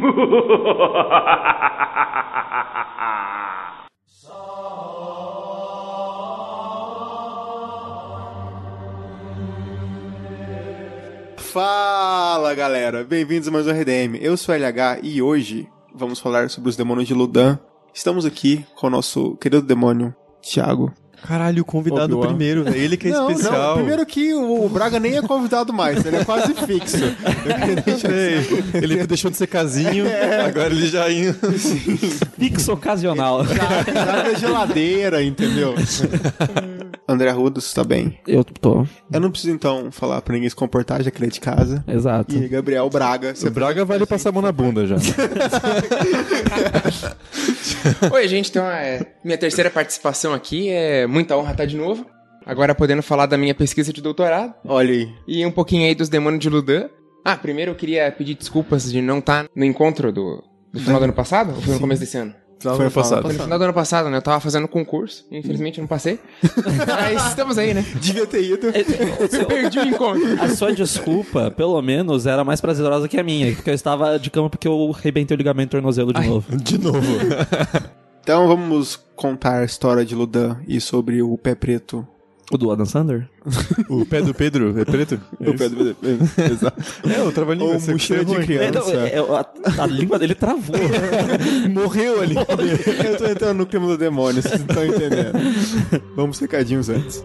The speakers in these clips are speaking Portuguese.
Fala galera, bem-vindos a mais um RDM. Eu sou LH e hoje vamos falar sobre os demônios de Ludan. Estamos aqui com o nosso querido demônio, Thiago. Caralho, o convidado Obi-Wan. primeiro, velho. Ele que é não, especial. não, primeiro que o, o Braga nem é convidado mais, ele é quase fixo. Sei. Ele deixou de ser casinho, agora ele já indo. Fixo ocasional. já, já da geladeira, entendeu? André Rudos, tá bem. Eu tô. Eu não preciso então falar pra ninguém se comportar, já que ele é de casa. Exato. E Gabriel Braga, você O Braga vai lhe passar a mão na bunda já. Oi, gente, então é minha terceira participação aqui. É muita honra estar de novo. Agora podendo falar da minha pesquisa de doutorado Olha aí. e um pouquinho aí dos demônios de Ludan. Ah, primeiro eu queria pedir desculpas de não estar no encontro do, do final do ano passado, ou foi no começo desse ano? Foi ano passado. Foi no final do ano passado, né? Eu tava fazendo concurso, infelizmente eu não passei. Mas estamos aí, né? Devia ter ido. Eu perdi o encontro. A sua desculpa, pelo menos, era mais prazerosa que a minha, porque eu estava de cama porque eu arrebentei o ligamento do tornozelo de novo. De novo. Então vamos contar a história de Ludan e sobre o pé preto. O do Adam Sander? O pé do Pedro é preto? O pé do... Exato. É, o trava-língua. Ou você mochila de criança. É, não, é, a, a língua dele travou. Morreu ali. Eu tô entrando no clima do demônio, vocês não estão entendendo. Vamos recadinhos antes.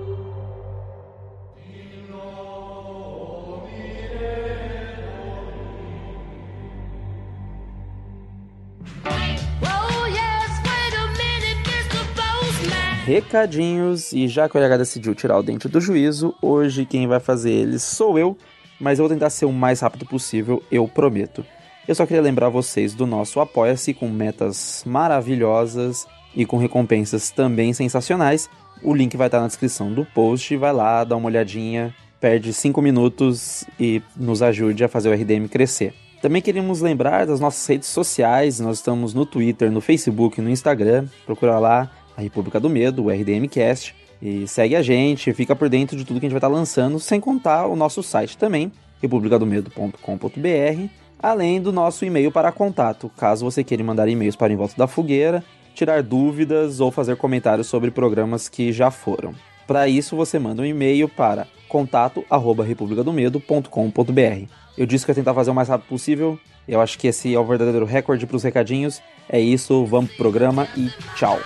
Recadinhos, e já que o LH decidiu tirar o dente do juízo, hoje quem vai fazer eles sou eu, mas eu vou tentar ser o mais rápido possível, eu prometo. Eu só queria lembrar vocês do nosso Apoia-se com metas maravilhosas e com recompensas também sensacionais. O link vai estar na descrição do post, vai lá, dá uma olhadinha, perde 5 minutos e nos ajude a fazer o RDM crescer. Também queríamos lembrar das nossas redes sociais, nós estamos no Twitter, no Facebook, no Instagram, procura lá a República do Medo, o RDMcast, e segue a gente, fica por dentro de tudo que a gente vai estar lançando, sem contar o nosso site também, republicadomedo.com.br, além do nosso e-mail para contato, caso você queira mandar e-mails para Em Volta da Fogueira, tirar dúvidas ou fazer comentários sobre programas que já foram. Para isso, você manda um e-mail para contato@republicadomedo.com.br. Eu disse que ia tentar fazer o mais rápido possível. Eu acho que esse é o verdadeiro recorde para os recadinhos. É isso, vamos pro programa e tchau.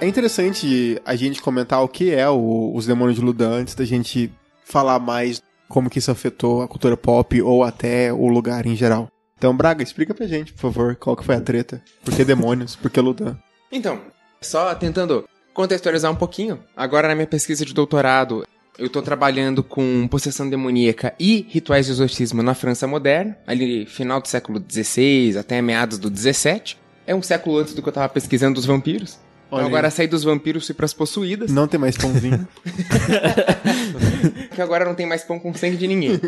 É interessante a gente comentar o que é o- os demônios de Ludan antes da gente falar mais como que isso afetou a cultura pop ou até o lugar em geral. Então, Braga, explica pra gente, por favor, qual que foi a treta. Por que demônios? Por que Ludan? Então, só tentando contextualizar um pouquinho, agora na minha pesquisa de doutorado, eu tô trabalhando com possessão demoníaca e rituais de exorcismo na França moderna, ali final do século XVI até meados do XVII. É um século antes do que eu tava pesquisando os vampiros. Olha Então, aí. agora saí dos vampiros e pras possuídas, Não tem mais pãozinho. que agora não tem mais pão com sangue de ninguém.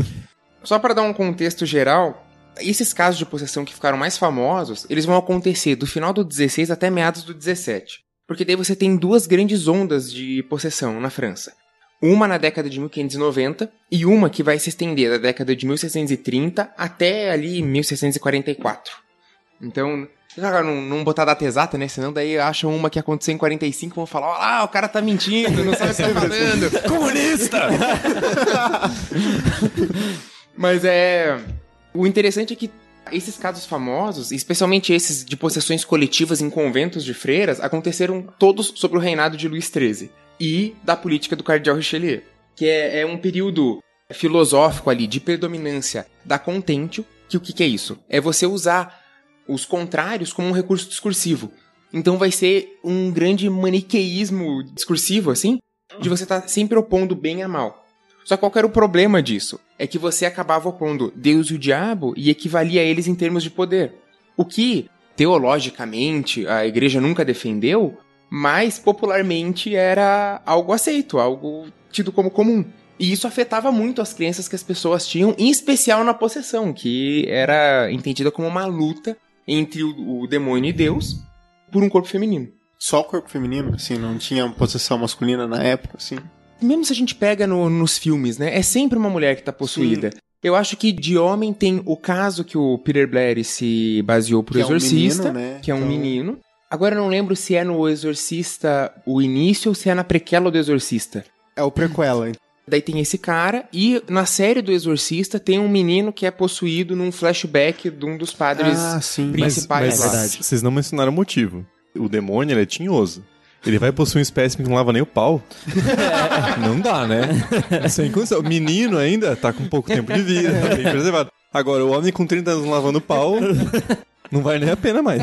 Só para dar um contexto geral, esses casos de possessão que ficaram mais famosos, eles vão acontecer do final do 16 até meados do 17. Porque daí você tem duas grandes ondas de possessão na França. Uma na década de 1590 e uma que vai se estender da década de 1630 até ali 1644. Então, não, não botar data exata, né? Senão daí acham uma que aconteceu em 45 e vão falar, ó lá, o cara tá mentindo, não sabe o que tá falando. Comunista! Mas é. O interessante é que esses casos famosos, especialmente esses de possessões coletivas em conventos de freiras, aconteceram todos sob o reinado de Luís XIII e da política do cardeal Richelieu, que é, é um período filosófico ali de predominância da contentio, que o que, que é isso? É você usar os contrários como um recurso discursivo. Então vai ser um grande maniqueísmo discursivo, assim, de você estar sempre opondo bem a mal. Só qual era o problema disso? É que você acabava opondo Deus e o diabo e equivalia a eles em termos de poder. O que, teologicamente, a igreja nunca defendeu, mas popularmente era algo aceito, algo tido como comum. E isso afetava muito as crenças que as pessoas tinham, em especial na possessão, que era entendida como uma luta entre o, o demônio e Deus por um corpo feminino. Só o corpo feminino, assim, não tinha possessão masculina na época, assim. Mesmo se a gente pega no- nos filmes, né? É sempre uma mulher que tá possuída. Eu acho que de homem tem o caso que o Peter Blair se baseou pro Que é um Exorcista, menino, né? que é um Então- menino. Agora eu não lembro se é no Exorcista o início ou se é na prequela do Exorcista. É o prequela. Daí tem esse cara, e na série do Exorcista tem um menino que é possuído num flashback de um dos padres Ah, sim. Mas, principais mas lá. vocês não mencionaram o motivo. O demônio, ele é tinhoso. Ele vai possuir um espécime que não lava nem o pau. Não dá, né? Sem condição. O menino ainda tá com pouco tempo de vida, tá bem preservado. Agora, o homem com 30 anos lavando o pau, não vale nem a pena mais.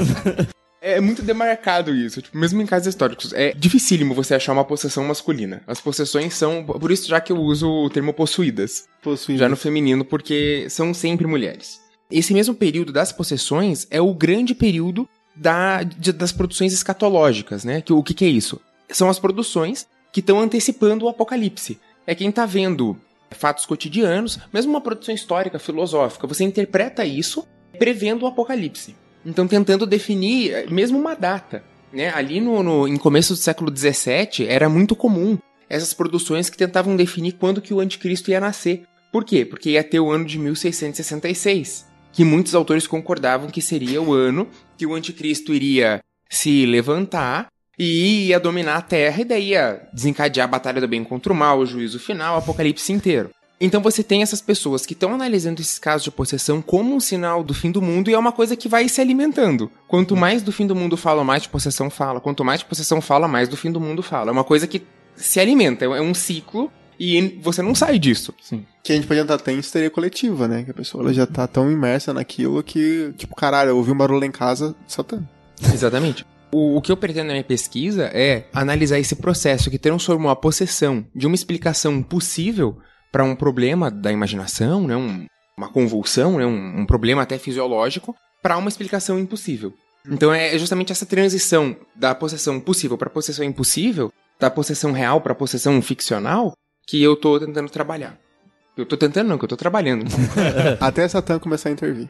É muito demarcado isso, tipo, mesmo em casos históricos. É dificílimo você achar uma possessão masculina. As possessões são. Por isso, já que eu uso o termo possuídas. Possuído. já no feminino, porque são sempre mulheres. Esse mesmo período das possessões é o grande período da, de- das produções escatológicas, né? Que, o que, que é isso? São as produções que estão antecipando o apocalipse. É quem tá vendo fatos cotidianos, mesmo uma produção histórica, filosófica, você interpreta isso prevendo o apocalipse. Então tentando definir eh, mesmo uma data. Né? Ali no, no- em começo do século XVII era muito comum essas produções que tentavam definir quando que o anticristo ia nascer. Por quê? Porque ia ter o ano de 1666, que muitos autores concordavam que seria o ano que o anticristo iria se levantar e ia dominar a Terra e daí ia desencadear a batalha do bem contra o mal, o juízo final, o apocalipse inteiro. Então você tem essas pessoas que estão analisando esses casos de possessão como um sinal do fim do mundo e é uma coisa que vai se alimentando. Quanto mais do fim do mundo fala, mais de possessão fala. Quanto mais de possessão fala, mais do fim do mundo fala. É uma coisa que se alimenta, é um ciclo e você não sai disso. Que a gente pode entrar até em histeria coletiva, né? Que a pessoa ela já tá tão imersa naquilo que, tipo, caralho, eu ouvi um barulho lá em casa, Satã. Exatamente. O, o que eu pretendo na minha pesquisa é analisar esse processo que transformou a possessão de uma explicação possível para um problema da imaginação, né, um- uma convulsão, né, um, um problema até fisiológico, para uma explicação impossível. Então é justamente essa transição da possessão possível para possessão impossível, da possessão real para possessão ficcional, que eu tô tentando trabalhar. Eu tô tentando não, que eu tô trabalhando. Até Satã começar a intervir.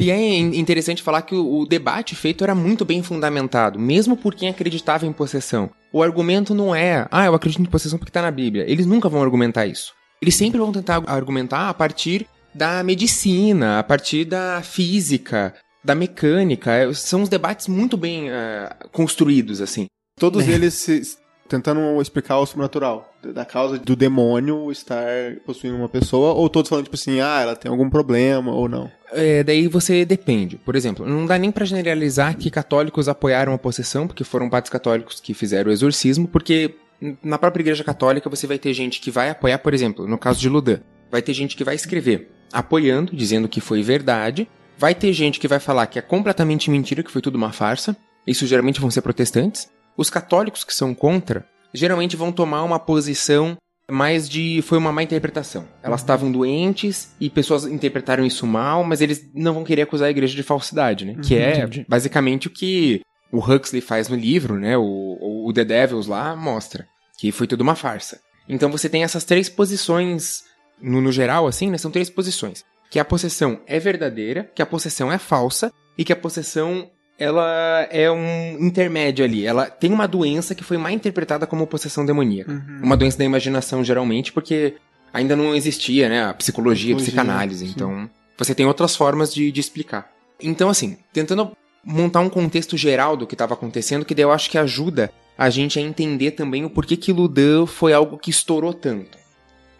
E é in- interessante falar que o, o debate feito era muito bem fundamentado, mesmo por quem acreditava em possessão. O argumento não é, ah, eu acredito em possessão porque tá na Bíblia. Eles nunca vão argumentar isso. Eles sempre vão tentar argumentar a partir da medicina, a partir da física, da mecânica. É, São uns debates muito bem eh, construídos, assim. Todos eles se- tentando explicar o sobrenatural. Da causa do demônio estar possuindo uma pessoa, ou todos falando, tipo assim, ah, ela tem algum problema, ou não. É, daí você depende. Por exemplo, não dá nem pra generalizar que católicos apoiaram a possessão, porque foram padres católicos que fizeram o exorcismo, porque na própria igreja católica você vai ter gente que vai apoiar, por exemplo, no caso de Ludan, vai ter gente que vai escrever apoiando, dizendo que foi verdade, vai ter gente que vai falar que é completamente mentira, que foi tudo uma farsa. Isso geralmente vão ser protestantes. Os católicos que são contra, geralmente vão tomar uma posição mais de foi uma má interpretação. Elas estavam doentes e pessoas interpretaram isso mal, mas eles não vão querer acusar a igreja de falsidade, né? que é entendi. basicamente o que o Huxley faz no livro, né? O, o The Devils lá mostra que foi tudo uma farsa. Então você tem essas três posições no, no geral, assim, né? São três posições. Que a possessão é verdadeira, que a possessão é falsa e que a possessão ela é um intermédio ali. Ela tem uma doença que foi mal interpretada como possessão demoníaca. Uma doença da imaginação, geralmente, porque ainda não existia, né? A psicologia, a psicanálise. sim. Então, você tem outras formas de, de explicar. Então, assim, tentando montar um contexto geral do que estava acontecendo, que daí eu acho que ajuda a gente a entender também o porquê que Ludan foi algo que estourou tanto.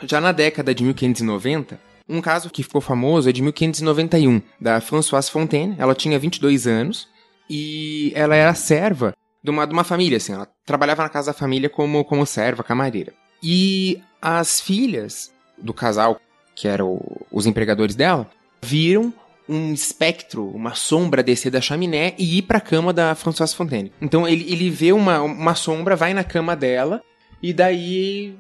Já na década de 1590, um caso que ficou famoso é de 1591, da Françoise Fontaine. Ela tinha 22 anos e ela era serva de uma, de uma família, assim. Ela trabalhava na casa da família como, como serva, camareira. E as filhas do casal, que eram os empregadores dela, viram um espectro, uma sombra descer da chaminé e ir pra cama da Françoise Fontaine. Então ele, ele vê uma, uma sombra, vai na cama dela, e daí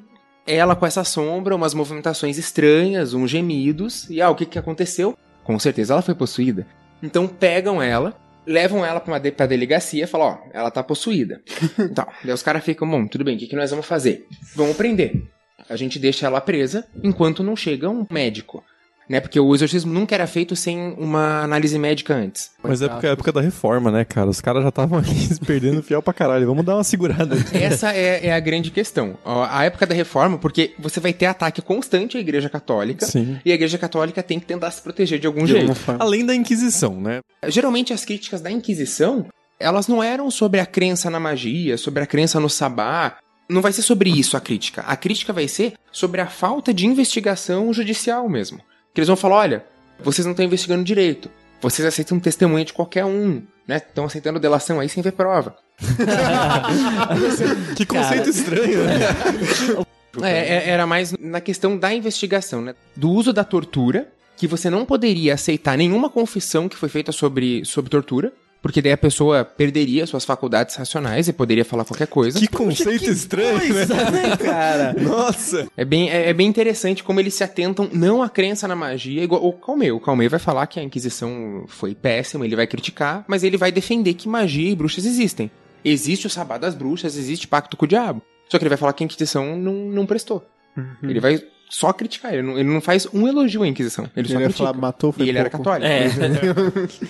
ela com essa sombra, umas movimentações estranhas, uns gemidos, e ah, o que que aconteceu? Com certeza ela foi possuída. Então pegam ela, levam ela pra, uma de, pra delegacia e falam, ó, ela tá possuída. então, daí os caras ficam, bom, tudo bem, o que, que nós vamos fazer? Vamos prender. A gente deixa ela presa enquanto não chega um médico. Né? Porque o exorcismo nunca era feito sem uma análise médica antes. Mas é porque é a época da reforma, né, cara? Os caras já estavam perdendo fiel pra caralho. Vamos dar uma segurada aí. Essa é, é a grande questão. A época da reforma, porque você vai ter ataque constante à igreja católica. Sim. E a igreja católica tem que tentar se proteger de algum De jeito. alguma forma. Além da Inquisição, né? Geralmente as críticas da Inquisição, elas não eram sobre a crença na magia, sobre a crença no sabá. Não vai ser sobre isso a crítica. A crítica vai ser sobre a falta de investigação judicial mesmo. Que eles vão falar, olha, vocês não estão investigando direito. Vocês aceitam testemunha de qualquer um, né? Estão aceitando delação aí sem ver prova. Que conceito estranho, né? É, é- era mais na questão da investigação, né? Do uso da tortura, que você não poderia aceitar nenhuma confissão que foi feita sobre, sobre tortura, porque daí a pessoa perderia suas faculdades racionais e poderia falar qualquer coisa. Que conceito estranho, né? cara? Nossa! É bem, é, é bem interessante como eles se atentam não à crença na magia, igual o Calmei. O Calmei vai falar que a Inquisição foi péssima, ele vai criticar, mas ele vai defender que magia e bruxas existem. Existe o sabá das bruxas, existe pacto com o diabo. Só que ele vai falar que a Inquisição não, não prestou. Ele vai só criticar, ele não, ele não faz um elogio à Inquisição. Ele, só Ele critica. falar, matou, foi e ele era católico. É.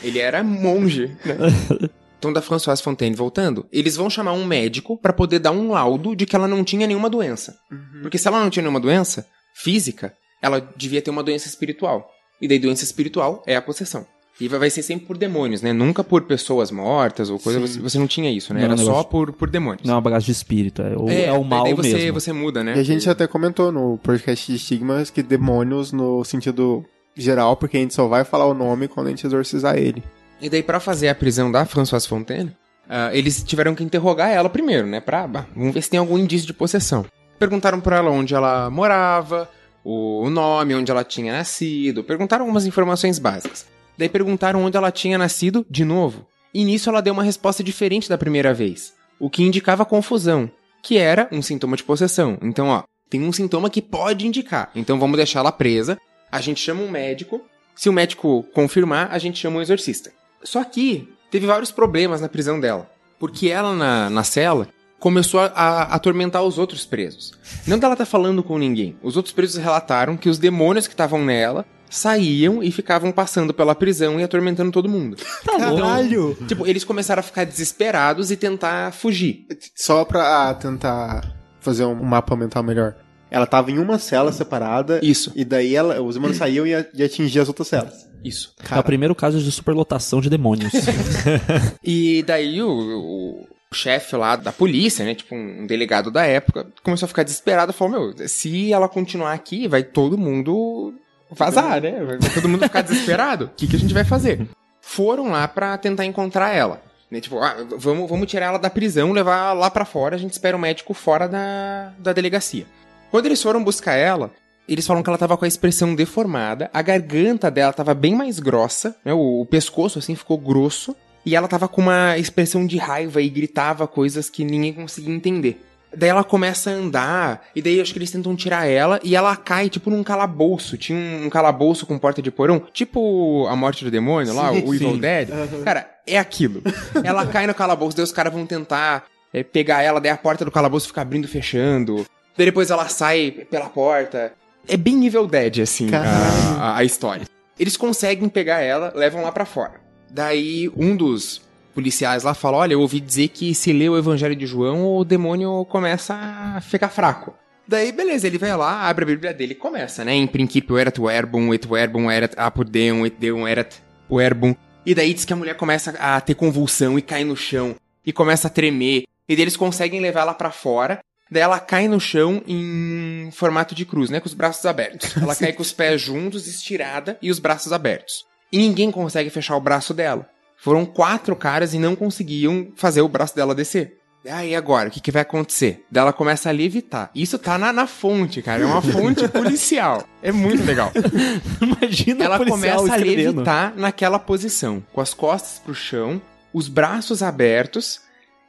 Ele era monge, né? Então, da Françoise Fontaine voltando, eles vão chamar um médico pra poder dar um laudo de que ela não tinha nenhuma doença. Porque se ela não tinha nenhuma doença física, ela devia ter uma doença espiritual. E daí, doença espiritual é a possessão. E vai ser sempre por demônios, né? Nunca por pessoas mortas ou coisa. Você, você não tinha isso, né? Não, Era não, só negócio- por, por demônios. Não é uma bagagem de espírito, é o, é, o mal daí você, mesmo. você muda, né? E a gente até comentou no podcast de estigmas que demônios no sentido geral, porque a gente só vai falar o nome quando a gente exorcizar ele. E daí, pra fazer a prisão da Françoise Fontaine, ah, eles tiveram que interrogar ela primeiro, né? Pra, bah, vamos ver se tem algum indício de possessão. Perguntaram pra ela onde ela morava, o nome, onde ela tinha nascido, perguntaram algumas informações básicas. Daí perguntaram onde ela tinha nascido de novo. E nisso ela deu uma resposta diferente da primeira vez, o que indicava confusão, que era um sintoma de possessão. Então, ó, tem um sintoma que pode indicar. Então vamos deixar ela presa, a gente chama um médico, se o médico confirmar, a gente chama um exorcista. Só que teve vários problemas na prisão dela. Porque ela, na, na cela, começou a, a atormentar os outros presos. Não dela tá falando com ninguém. Os outros presos relataram que os demônios que estavam nela saíam e ficavam passando pela prisão e atormentando todo mundo. Caralho! Tipo, eles começaram a ficar desesperados e tentar fugir. Só pra ah, tentar fazer um mapa mental melhor. Ela tava em uma cela separada. Isso. E daí ela, os demônios saíam e, e atingiam as outras celas. Isso. É o primeiro caso de superlotação de demônios. E daí o, o chefe lá da polícia, né? Tipo, um delegado da época, começou a ficar desesperado. Falou, meu, se ela continuar aqui, vai todo mundo vazar, né? Vai todo mundo ficar desesperado. O que, que a gente vai fazer? Foram lá pra tentar encontrar ela. Né? Tipo, ah, vamos, vamos tirar ela da prisão, levar lá pra fora, a gente espera o médico fora da, da delegacia. Quando eles foram buscar ela, eles falam que ela tava com a expressão deformada, a garganta dela tava bem mais grossa, né? O, o pescoço assim ficou grosso, e ela tava com uma expressão de raiva e gritava coisas que ninguém conseguia entender. Daí ela começa a andar, e daí acho que eles tentam tirar ela, e ela cai, tipo, num calabouço. Tinha um, um calabouço com porta de porão, tipo a morte do demônio lá, o Evil sim. Dead. Cara, é aquilo. Ela cai no calabouço, daí os caras vão tentar é, pegar ela, daí a porta do calabouço fica abrindo e fechando. Daí depois ela sai pela porta. É bem Evil Dead, assim, Caralho. a, a história. Eles conseguem pegar ela, levam lá pra fora. Daí um dos policiais lá fala: Olha, eu ouvi dizer que se lê o Evangelho de João, o demônio começa a ficar fraco. Daí, beleza, ele vai lá, abre a Bíblia dele e começa, né? Em princípio erat o verbum, et verbum erat apud Deum, et Deum erat o verbum. E daí diz que a mulher começa a ter convulsão e cai no chão. E começa a tremer. E daí eles conseguem levar ela pra fora. Daí ela cai no chão em formato de cruz, né? Com os braços abertos. Ela cai com os pés juntos, estirada e os braços abertos. E ninguém consegue fechar o braço dela. Foram quatro caras e não conseguiam fazer o braço dela descer. Aí agora, o que, que vai acontecer? Daí ela começa a levitar. Isso tá na, na fonte, cara. É uma fonte policial. É muito legal. Imagina Ela começa a escrevendo. levitar naquela posição, com as costas pro chão, os braços abertos,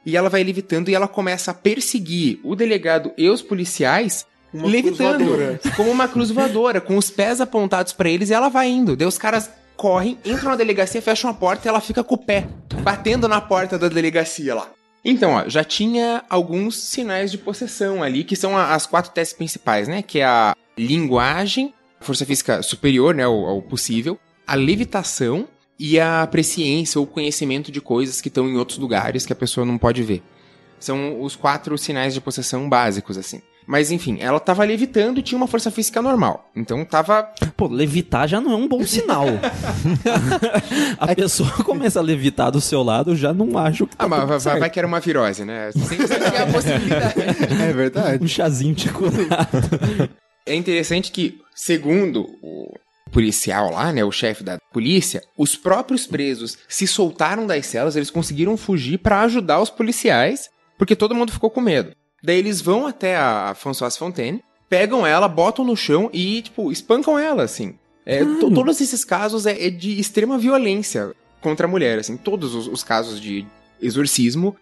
e ela vai levitando e ela começa a perseguir o delegado e os policiais Uma levitando, como uma cruz voadora, com os pés apontados pra eles e ela vai indo. Daí os caras correm, entram na delegacia, fecham a porta e ela fica com o pé batendo na porta da delegacia lá. Então, ó, já tinha alguns sinais de possessão ali, que são as quatro testes principais, né? Que é a linguagem, força física superior, né, ao, ao possível, a levitação e a presciência ou conhecimento de coisas que estão em outros lugares que a pessoa não pode ver. São os quatro sinais de possessão básicos, assim. Mas enfim, ela tava levitando e tinha uma força física normal. Então tava. Pô, levitar já não é um bom sinal. a pessoa começa a levitar do seu lado, já não acho que tá Ah, mas tudo vai, certo. vai que era uma virose, né? Sempre tem a possibilidade. É verdade. Um chazinho te curar. É interessante que, segundo o policial lá, né, o chefe da polícia, os próprios presos se soltaram das celas, eles conseguiram fugir pra ajudar os policiais, porque todo mundo ficou com medo. Daí eles vão até a Françoise Fontaine, pegam ela, botam no chão e, tipo, espancam ela, assim. É, to- todos esses casos é, é de extrema violência contra a mulher, assim. Todos os, os casos de exorcismo,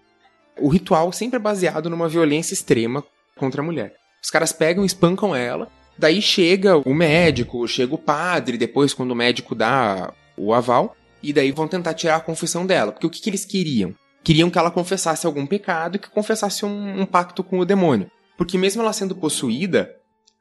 o ritual sempre é baseado numa violência extrema contra a mulher. Os caras pegam e espancam ela, daí chega o médico, chega o padre, depois quando o médico dá o aval, e daí vão tentar tirar a confissão dela. Porque o que, que eles queriam? Queriam que ela confessasse algum pecado e que confessasse um, um pacto com o demônio. Porque mesmo ela sendo possuída,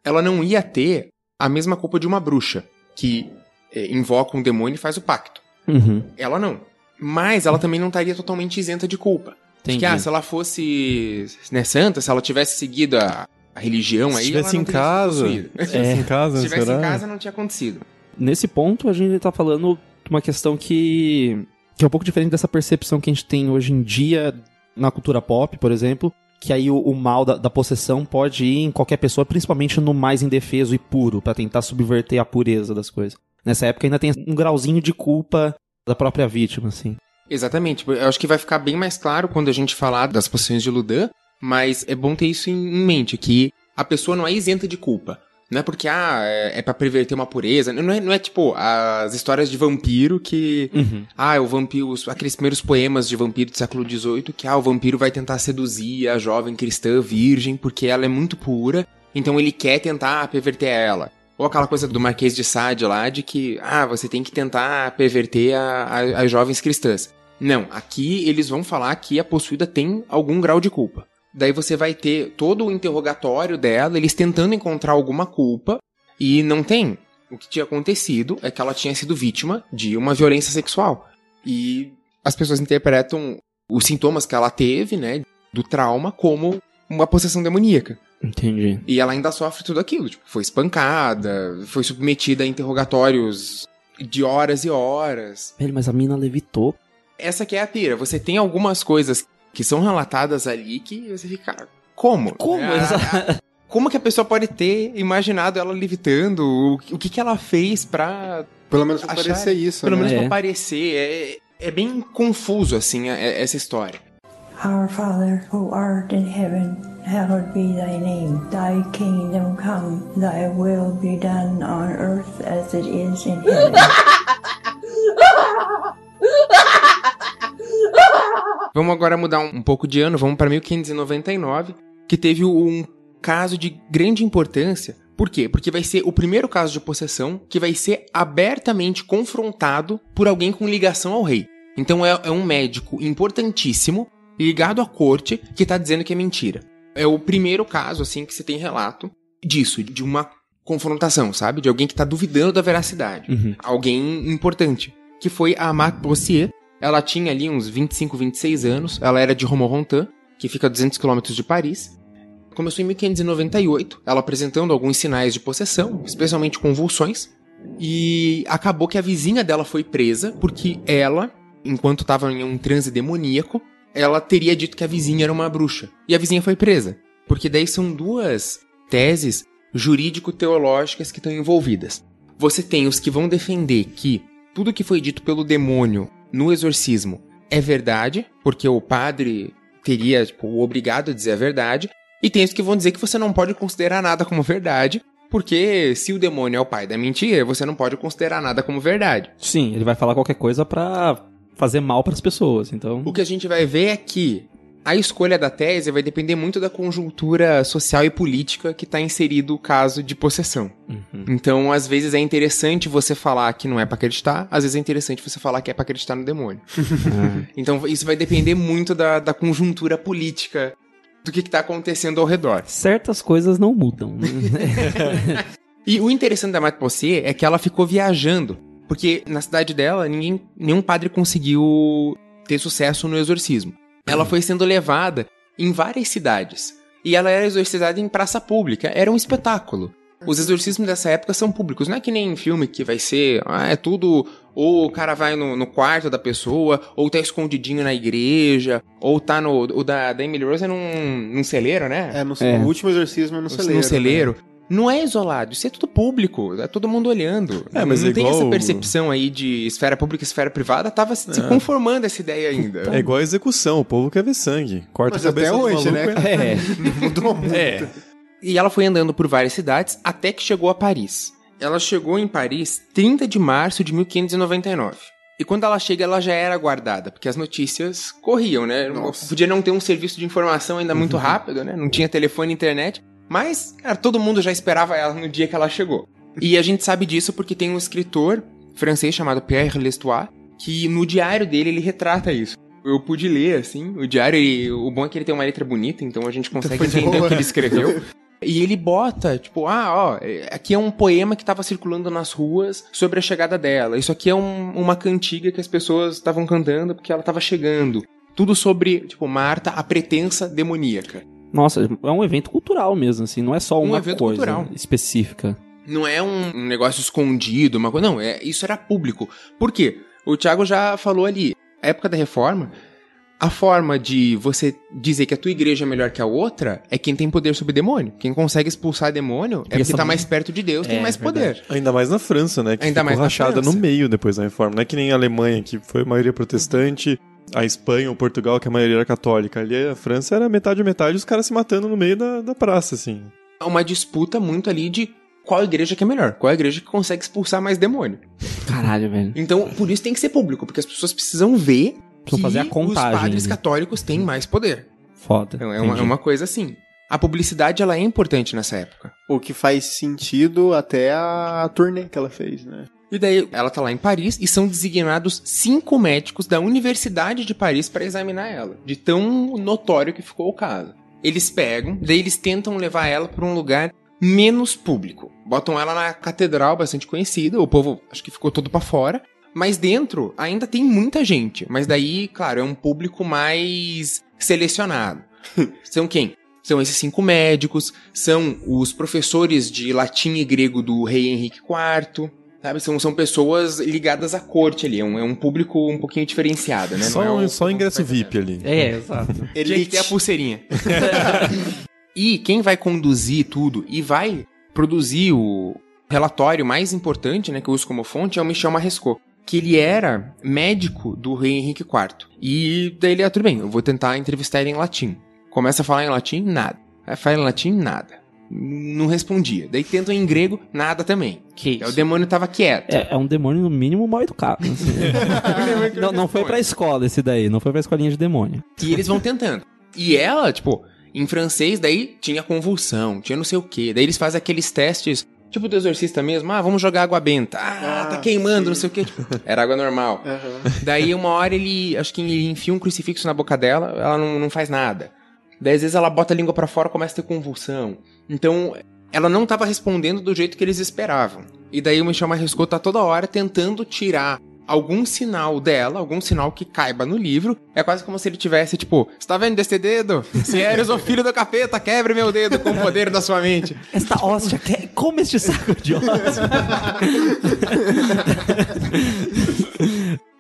ela não ia ter a mesma culpa de uma bruxa, que eh, invoca um demônio e faz o pacto. Uhum. Ela não. Mas ela também não estaria totalmente isenta de culpa. Entendi. Porque, ah, se ela fosse né, santa, se ela tivesse seguido a, a religião Se aí. não em casa. possuída. Se estivesse em casa, Se estivesse será? em casa, não tinha acontecido. Nesse ponto, a gente tá falando de uma questão que, que é um pouco diferente dessa percepção que a gente tem hoje em dia na cultura pop, por exemplo, que aí o, o mal da, da possessão pode ir em qualquer pessoa, principalmente no mais indefeso e puro, pra tentar subverter a pureza das coisas. Nessa época ainda tem um grauzinho de culpa da própria vítima, assim. Exatamente. Eu acho que vai ficar bem mais claro quando a gente falar das poções de Ludan, mas é bom ter isso em mente, que a pessoa não é isenta de culpa. Não é porque, ah, é, é pra perverter uma pureza. Não é, não é tipo as histórias de vampiro que. Ah, o vampiro. os- Aqueles primeiros poemas de vampiro do século XVIII que, ah, o vampiro vai tentar seduzir a jovem cristã virgem porque ela é muito pura, então ele quer tentar perverter ela. Ou aquela coisa do Marquês de Sade lá de que, ah, você tem que tentar perverter a- a- as jovens cristãs. Não, aqui eles vão falar que a possuída tem algum grau de culpa. Daí você vai ter todo o interrogatório dela, eles tentando encontrar alguma culpa, e não tem. O que tinha acontecido é que ela tinha sido vítima de uma violência sexual. E as pessoas interpretam os sintomas que ela teve, né, do trauma, como uma possessão demoníaca. Entendi. E ela ainda sofre tudo aquilo. Tipo, foi espancada, foi submetida a interrogatórios de horas e horas. Velho, mas a mina levitou. Essa que é a pira. Você tem algumas coisas que são relatadas ali que você fica, cara, como? Como? É, Exa- como que a pessoa pode ter imaginado ela levitando? O, o que, que ela fez pra, Pelo menos pra Achar- parecer isso, pelo né? menos É. pra parecer? É, é bem confuso, assim, a- essa história. Our Father, who art in heaven, hallowed be thy name. Thy kingdom come, thy will be done on earth as it is in heaven. Vamos agora mudar um, um pouco de ano, vamos para 1599, que teve um caso de grande importância. Por quê? Porque vai ser o primeiro caso de possessão que vai ser abertamente confrontado por alguém com ligação ao rei. Então é, é um médico importantíssimo ligado à corte que tá dizendo que é mentira. É o primeiro caso, assim, que você tem relato disso, de uma confrontação, sabe? De alguém que tá duvidando da veracidade. Uhum. Alguém importante. Que foi a Marthe Bossier. Ela tinha ali uns 25, 26 anos. Ela era de Romorantin, que fica a 200 quilômetros de Paris. Começou em 1598, ela apresentando alguns sinais de possessão, especialmente convulsões. E acabou que a vizinha dela foi presa porque ela, enquanto estava em um transe demoníaco, ela teria dito que a vizinha era uma bruxa. E a vizinha foi presa. Porque daí são duas teses jurídico-teológicas que estão envolvidas. Você tem os que vão defender que tudo que foi dito pelo demônio no exorcismo é verdade, porque o padre teria tipo, o obrigado a dizer a verdade, e tem os que vão dizer que você não pode considerar nada como verdade, porque se o demônio é o pai da mentira, você não pode considerar nada como verdade. Sim, ele vai falar qualquer coisa pra fazer mal pras pessoas, então... O que a gente vai ver é que a escolha da tese vai depender muito da conjuntura social e política que está inserido o caso de possessão. Uhum. Então, às vezes é interessante você falar que não é pra acreditar, às vezes é interessante você falar que é pra acreditar no demônio. então, isso vai depender muito da, da conjuntura política do que, que tá acontecendo ao redor. Certas coisas não mudam. né? E o interessante da Mate Possé é que ela ficou viajando, porque na cidade dela ninguém, nenhum padre conseguiu ter sucesso no exorcismo. Ela foi sendo levada em várias cidades. E ela era exorcizada em praça pública, era um espetáculo. Os exorcismos dessa época são públicos, não é que nem em filme que vai ser, ah, é tudo, ou o cara vai no, no quarto da pessoa, ou tá escondidinho na igreja, ou tá no, o da, da Emily Rose é num, num celeiro, né? É, no, É. o último exorcismo é no celeiro. no celeiro. Não é isolado, isso é tudo público, é todo mundo olhando. É, mas não é tem essa percepção aí de esfera pública e esfera privada, tava se conformando essa ideia ainda. É igual a execução, o povo quer ver sangue. Corta Mas a cabeça até do hoje, maluco, né? é- É. Mudou muito. É. E ela foi andando por várias cidades até que chegou a Paris. Ela chegou em Paris 30 de março de 1599. E quando ela chega, ela já era guardada, porque as notícias corriam, né? Podia não ter um serviço de informação ainda muito rápido, né? Não tinha telefone e internet. Mas, cara, todo mundo já esperava ela no dia que ela chegou. E a gente sabe disso porque tem um escritor francês chamado Pierre Lestois, que no diário dele ele retrata isso. Eu pude ler, assim, o diário, e o bom é que ele tem uma letra bonita, então a gente consegue foi entender boa. o que ele escreveu. E ele bota, tipo, ah, ó, aqui é um poema que tava circulando nas ruas sobre a chegada dela. Isso aqui é um- uma cantiga que as pessoas estavam cantando porque ela tava chegando. Tudo sobre, tipo, Marta, a pretensa demoníaca. Nossa, é um evento cultural mesmo, assim, não é só Um uma evento coisa cultural. específica. Não é um um negócio escondido, uma coisa. Não, é, isso era público. Por quê? O Thiago já falou ali. A época da reforma, a forma de você dizer que a tua igreja é melhor que a outra é quem tem poder sobre demônio. Quem consegue expulsar demônio é porque essa- tá mais perto de Deus, tem É, mais verdade. poder. Ainda mais na França, né? Que Ainda ficou mais rachada no meio depois da reforma. Não é que nem a Alemanha, que foi a maioria protestante, a Espanha ou Portugal, que a maioria era católica. Ali a França era metade a metade, os caras se matando no meio da, da praça, assim. Uma disputa muito ali de qual igreja que é melhor, qual igreja que consegue expulsar mais demônio. Caralho, velho. Então, por isso tem que ser público, porque as pessoas precisam ver que fazer a contagem, os padres né? católicos têm mais poder. Foda. Então, é uma, é uma coisa assim. A publicidade, ela é importante nessa época. O que faz sentido até a turnê que ela fez, né? E daí ela tá lá em Paris e são designados cinco médicos da Universidade de Paris para examinar ela. De tão notório que ficou o caso. Eles pegam, daí eles tentam levar ela para um lugar menos público. Botam ela na catedral bastante conhecida, o povo acho que ficou todo para fora. Mas dentro ainda tem muita gente. Mas daí, claro, é um público mais selecionado. São quem? São esses cinco médicos, são os professores de latim e grego do rei Henrique IV, sabe? São, são pessoas ligadas à corte ali, é um, é um público um pouquinho diferenciado, né? só, Não é o- só ingresso VIP ali. É, exato. Tinha que ter a pulseirinha. e quem vai conduzir tudo e vai produzir o relatório mais importante, né, que eu uso como fonte, é o Michel Marescot. Que ele era médico do rei Henrique IV. E daí ele, ah, tudo bem, eu vou tentar entrevistar ele em latim. Começa a falar em latim, nada. Aí fala em latim, nada. Não respondia. Daí tentam em grego, nada também. Que Aí O demônio tava quieto. É, é um demônio, no mínimo, mal educado. assim. não, não foi pra escola esse daí, não foi pra escolinha de demônio. E eles vão tentando. E ela, tipo, em francês, daí tinha convulsão, tinha não sei o quê. Daí eles fazem aqueles testes, tipo do exorcista mesmo. Ah, vamos jogar água benta. Ah, Ah, tá queimando, sim. não sei o quê. Tipo, era água normal. Daí uma hora ele, acho que ele enfia um crucifixo na boca dela, ela não, não faz nada. Daí às vezes ela bota a língua pra fora e começa a ter convulsão. Então, ela não tava respondendo do jeito que eles esperavam. E daí o Michel Marescot tá toda hora tentando tirar algum sinal dela, algum sinal que caiba no livro. É quase como se ele tivesse, tipo, você tá vendo desse dedo? Se eres o filho do capeta, quebre meu dedo com o poder da sua mente. Esta hóstia, quer... come este saco de hóstia.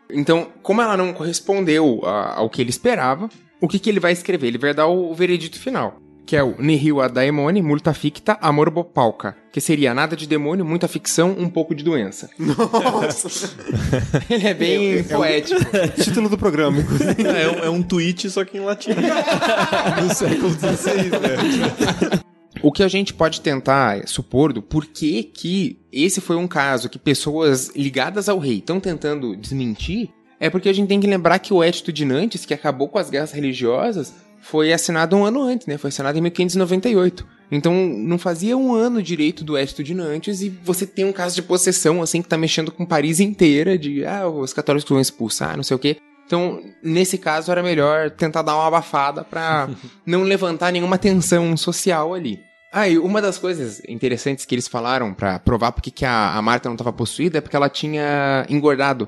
Então, como ela não correspondeu ao que ele esperava, o que, que ele vai escrever? Ele vai dar o, o veredito final, que é o Nihil ad daemone multa ficta amor pauca, que seria nada de demônio, muita ficção, um pouco de doença. Nossa! Ele é bem poético. Título do programa, inclusive. É, um, é um tweet, só que em latim. Do século XVI, né? O que a gente pode tentar supor do porquê que esse foi um caso que pessoas ligadas ao rei estão tentando desmentir, é porque a gente tem que lembrar que o Edito de Nantes, que acabou com as guerras religiosas, foi assinado um ano antes, né? Foi assinado em 1598. Então, não fazia um ano direito do Edito de Nantes e você tem um caso de possessão, assim, que tá mexendo com Paris inteira, de, ah, os católicos vão expulsar, não sei o quê. Então, nesse caso, era melhor tentar dar uma abafada pra não levantar nenhuma tensão social ali. Ah, e uma das coisas interessantes que eles falaram pra provar porque que a, a Marta não tava possuída é porque ela tinha engordado.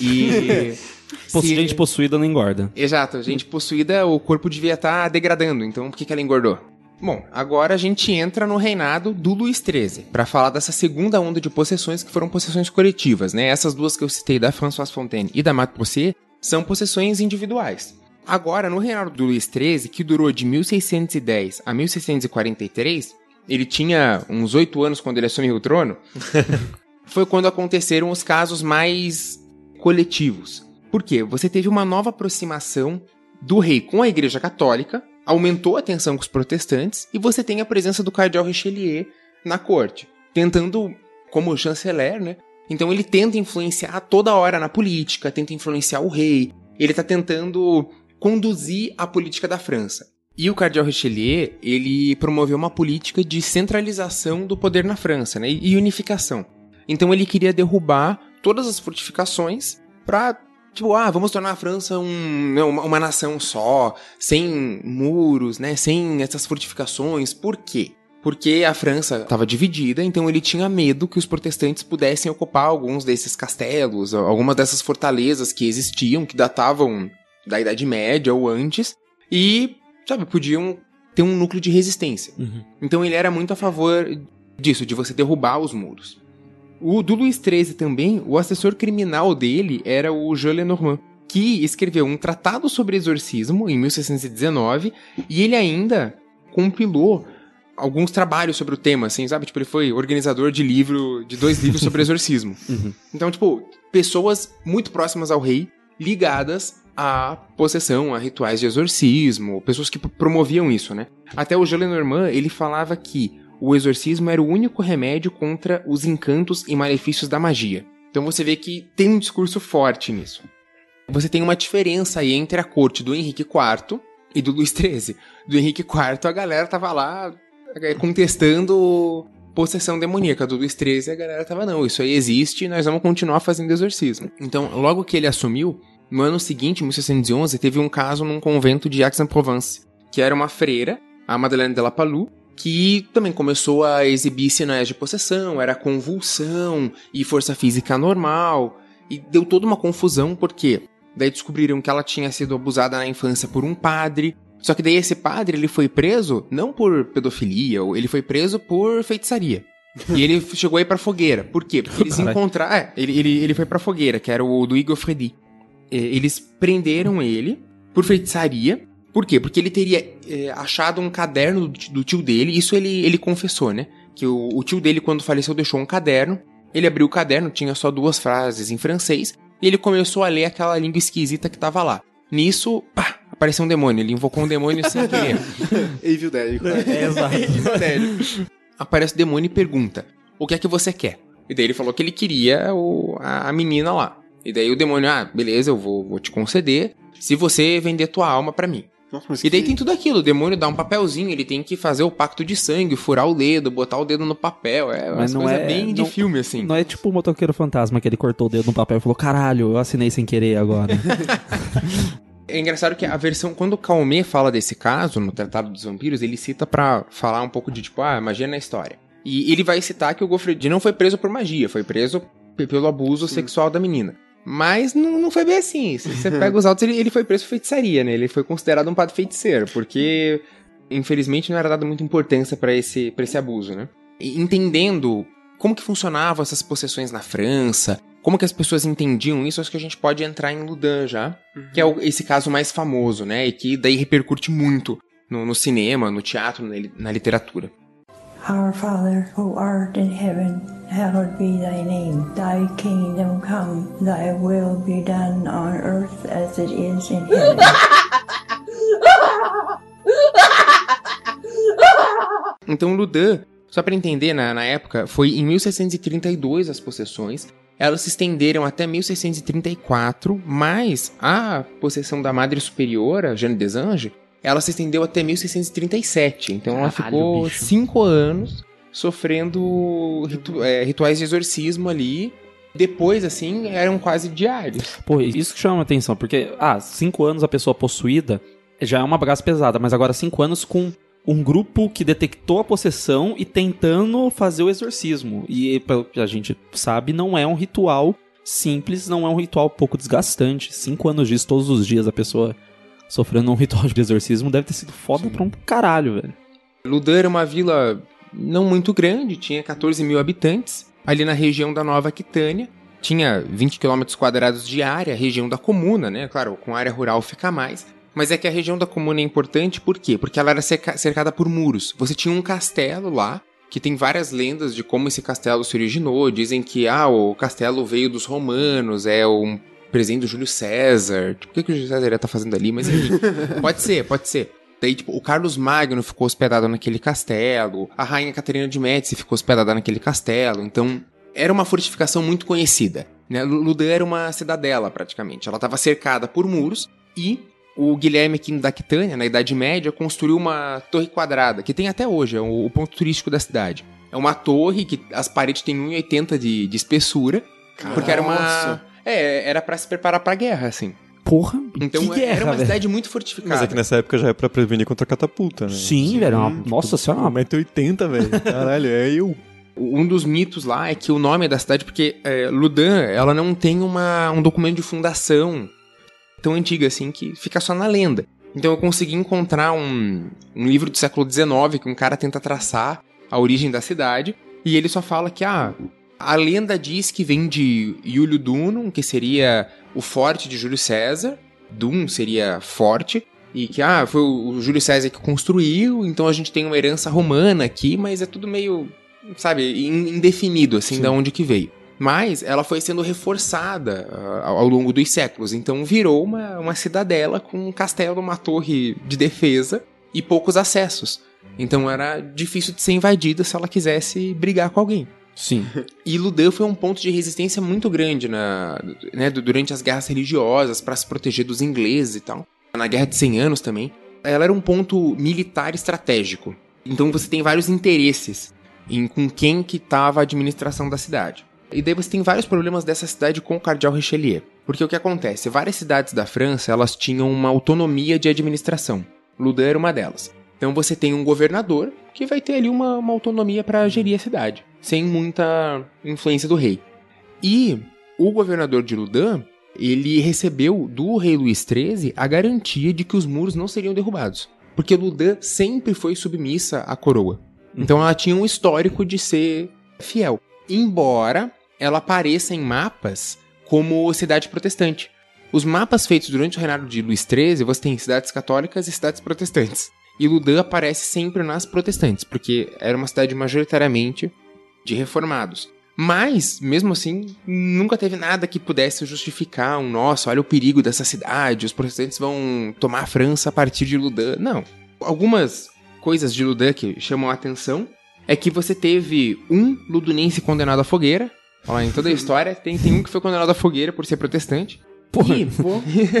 E. Se- Gente possuída não engorda. Exato, gente possuída, o corpo devia estar degradando, então por que, que ela engordou? Bom, agora a gente entra no reinado do Luís XIII, pra falar dessa segunda onda de possessões que foram possessões coletivas, né? Essas duas que eu citei, da Françoise Fontaine e da Matt Possé, são possessões individuais. Agora, no reinado do Luís XIII, que durou de 1610 a 1643, ele tinha uns oito anos quando ele assumiu o trono, foi quando aconteceram os casos mais coletivos. Por quê? Você teve uma nova aproximação do rei com a Igreja Católica, aumentou a tensão com os protestantes, e você tem a presença do cardeal Richelieu na corte, tentando, como chanceler, né? Então ele tenta influenciar toda hora na política, tenta influenciar o rei, ele tá tentando conduzir a política da França. E o cardeal Richelieu, ele promoveu uma política de centralização do poder na França, né? E unificação. Então ele queria derrubar todas as fortificações pra, tipo, ah, vamos tornar a França um, né, uma, uma nação só, sem muros, né? Sem essas fortificações. Por quê? Porque a França estava dividida, então ele tinha medo que os protestantes pudessem ocupar alguns desses castelos, algumas dessas fortalezas que existiam, que datavam da Idade Média ou antes, e, sabe, podiam ter um núcleo de resistência. Então ele era muito a favor disso, de você derrubar os muros. O do Luís XIII também, o assessor criminal dele era o Jean Lenormand, que escreveu um tratado sobre exorcismo em 1619 e ele ainda compilou alguns trabalhos sobre o tema, assim, sabe? Tipo, ele foi organizador de livro, de dois livros sobre exorcismo. Então, tipo, pessoas muito próximas ao rei, ligadas à possessão, a rituais de exorcismo, pessoas que promoviam isso, né? Até o Jean Lenormand, ele falava que o exorcismo era o único remédio contra os encantos e malefícios da magia. Então você vê que tem um discurso forte nisso. Você tem uma diferença aí entre a corte do Henrique IV e do Luís XIII. Do Henrique IV, a galera tava lá é, contestando possessão demoníaca. Do Luís XIII, a galera tava, não, isso aí existe nós vamos continuar fazendo exorcismo. Então, logo que ele assumiu, no ano seguinte, em 1611, teve um caso num convento de Aix-en-Provence, que era uma freira, a Madeleine de la Palu, que também começou a exibir sinais de possessão, era convulsão e força física normal, e deu toda uma confusão, porque daí descobriram que ela tinha sido abusada na infância por um padre, só que daí esse padre ele foi preso não por pedofilia, ele foi preso por feitiçaria. E ele chegou aí pra fogueira. Por quê? Porque eles encontraram. É, ele, ele, ele foi pra fogueira, que era o do Igor Fredi. Eles prenderam ele por feitiçaria. Por quê? Porque ele teria é, achado um caderno do, ti- do tio dele. Isso ele, ele confessou, né? Que o, o tio dele, quando faleceu, deixou um caderno. Ele abriu o caderno, tinha só duas frases em francês. E ele começou a ler aquela língua esquisita que tava lá. Nisso, pá, apareceu um demônio. Ele invocou um demônio sem querer. Evil Dead. É, exato. Aparece o demônio e pergunta: O que é que você quer? E daí ele falou que ele queria o- a, a menina lá. E daí o demônio, ah, beleza, eu vou, vou te conceder se você vender tua alma pra mim. Nossa, mas E daí que- tem tudo aquilo, o demônio dá um papelzinho, ele tem que fazer o pacto de sangue, furar o dedo, botar o dedo no papel. É uma Mas não coisa é- bem de não- filme, assim. Não é tipo o motoqueiro fantasma que ele cortou o dedo no papel e falou: caralho, eu assinei sem querer agora. É engraçado que a versão, quando o Calmé fala desse caso, no Tratado dos Vampiros, ele cita pra falar um pouco de tipo, ah, magia na história. E ele vai citar que o Gofredi não foi preso por magia, foi preso pelo abuso sexual da menina. Mas não, não foi bem assim. Se você pega os autos, ele, ele foi preso por feitiçaria, né? Ele foi considerado um padre feiticeiro, porque infelizmente não era dada muita importância pra esse, pra esse abuso, né? E entendendo como que funcionavam essas possessões na França, como que as pessoas entendiam isso, acho que a gente pode entrar em Ludan já, que é o- esse caso mais famoso, né? E que daí repercute muito no, no cinema, no teatro, na, na literatura. Our Father, who art in heaven, hallowed be thy name. Thy kingdom come, thy will be done on earth as it is in heaven. Então, Ludan, só pra entender, na, na época, foi em 1632 as possessões. Elas se estenderam até 1634, mas a possessão da Madre Superiora, Jeanne des Anges, ela se estendeu até 1637. Então ela Caralho, ficou bicho. cinco anos sofrendo ritu- é, rituais de exorcismo ali. Depois, assim, eram quase diários. Pô, isso que chama atenção, porque, ah, cinco anos a pessoa possuída já é uma bagaça pesada, mas agora cinco anos com um grupo que detectou a possessão e tentando fazer o exorcismo. E pelo que a gente sabe, não é um ritual simples, não é um ritual pouco desgastante. Cinco anos disso, todos os dias, a pessoa sofrendo um ritual de exorcismo deve ter sido foda pra um caralho, velho. Ludan era uma vila não muito grande, tinha 14 mil habitantes, ali na região da Nova Aquitânia. Tinha 20 km quadrados de área, região da comuna, né? Claro, com área rural fica mais. Mas é que a região da comuna é importante por quê? Porque ela era cerca- cercada por muros. Você tinha um castelo lá, que tem várias lendas de como esse castelo se originou. Dizem que ah, o castelo veio dos romanos, é um presente do Júlio César. Tipo, o que, que o Júlio César ia estar fazendo ali? Mas enfim, pode ser, pode ser. Daí, tipo, o Carlos Magno ficou hospedado naquele castelo, a rainha Catarina de Médici ficou hospedada naquele castelo, então era uma fortificação muito conhecida. Né? Lu- Ludan era uma cidadela, praticamente. Ela estava cercada por muros e o Guilherme aqui da Aquitânia, na Idade Média, construiu uma torre quadrada, que tem até hoje, é o, ponto turístico da cidade. É uma torre que as paredes têm 1,80 de, de espessura, porque era uma... É, era pra se preparar pra guerra, assim. Porra, Então que guerra, era uma velho. cidade muito fortificada. Mas é que nessa época já é pra prevenir contra catapulta, né? Sim, velho. é uma- Nossa senhora, uma 1,80m, velho. Caralho, é eu. Um dos mitos lá é que o nome é da cidade, porque é, Ludan, ela não tem uma, um documento de fundação tão antigo assim, que fica só na lenda. Então eu consegui encontrar um, um livro do século XIX que um cara tenta traçar a origem da cidade, e ele só fala que, ah, a lenda diz que vem de Iulio Dunum, que seria o forte de Júlio César, Dum seria forte, e que, ah, foi o Júlio César que construiu, então a gente tem uma herança romana aqui, mas é tudo meio sabe, in- indefinido, assim, de onde que veio. Mas ela foi sendo reforçada ah, ao ao longo dos séculos, então virou uma, uma cidadela com um castelo, uma torre de defesa e poucos acessos. Então era difícil de ser invadida se ela quisesse brigar com alguém. Sim. E Ludan foi um ponto de resistência muito grande na, né, du- durante as guerras religiosas para se proteger dos ingleses e tal. Na Guerra de 100 Anos também. Ela era um ponto militar estratégico. Então você tem vários interesses em com quem que estava a administração da cidade. E daí você tem vários problemas dessa cidade com o cardeal Richelieu. Porque o que acontece? Várias cidades da França, elas tinham uma autonomia de administração. Ludan era uma delas. Então você tem um governador que vai ter ali uma, uma autonomia para gerir a cidade, sem muita influência do rei. E o governador de Ludan, ele recebeu do rei Luís XIII a garantia de que os muros não seriam derrubados. Porque Ludan sempre foi submissa à coroa. Então ela tinha um histórico de ser fiel. Embora ela apareça em mapas como cidade protestante. Os mapas feitos durante o reinado de Luís XIII, você tem cidades católicas e cidades protestantes. E Ludan aparece sempre nas protestantes, porque era uma cidade majoritariamente de reformados. Mas, mesmo assim, nunca teve nada que pudesse justificar um nossa, olha o perigo dessa cidade, os protestantes vão tomar a França a partir de Ludan. Não. Algumas coisas de Ludan que chamam a atenção é que você teve um ludunense condenado à fogueira. Olha lá, em toda a história, tem, tem um que foi condenado à fogueira por ser protestante. E,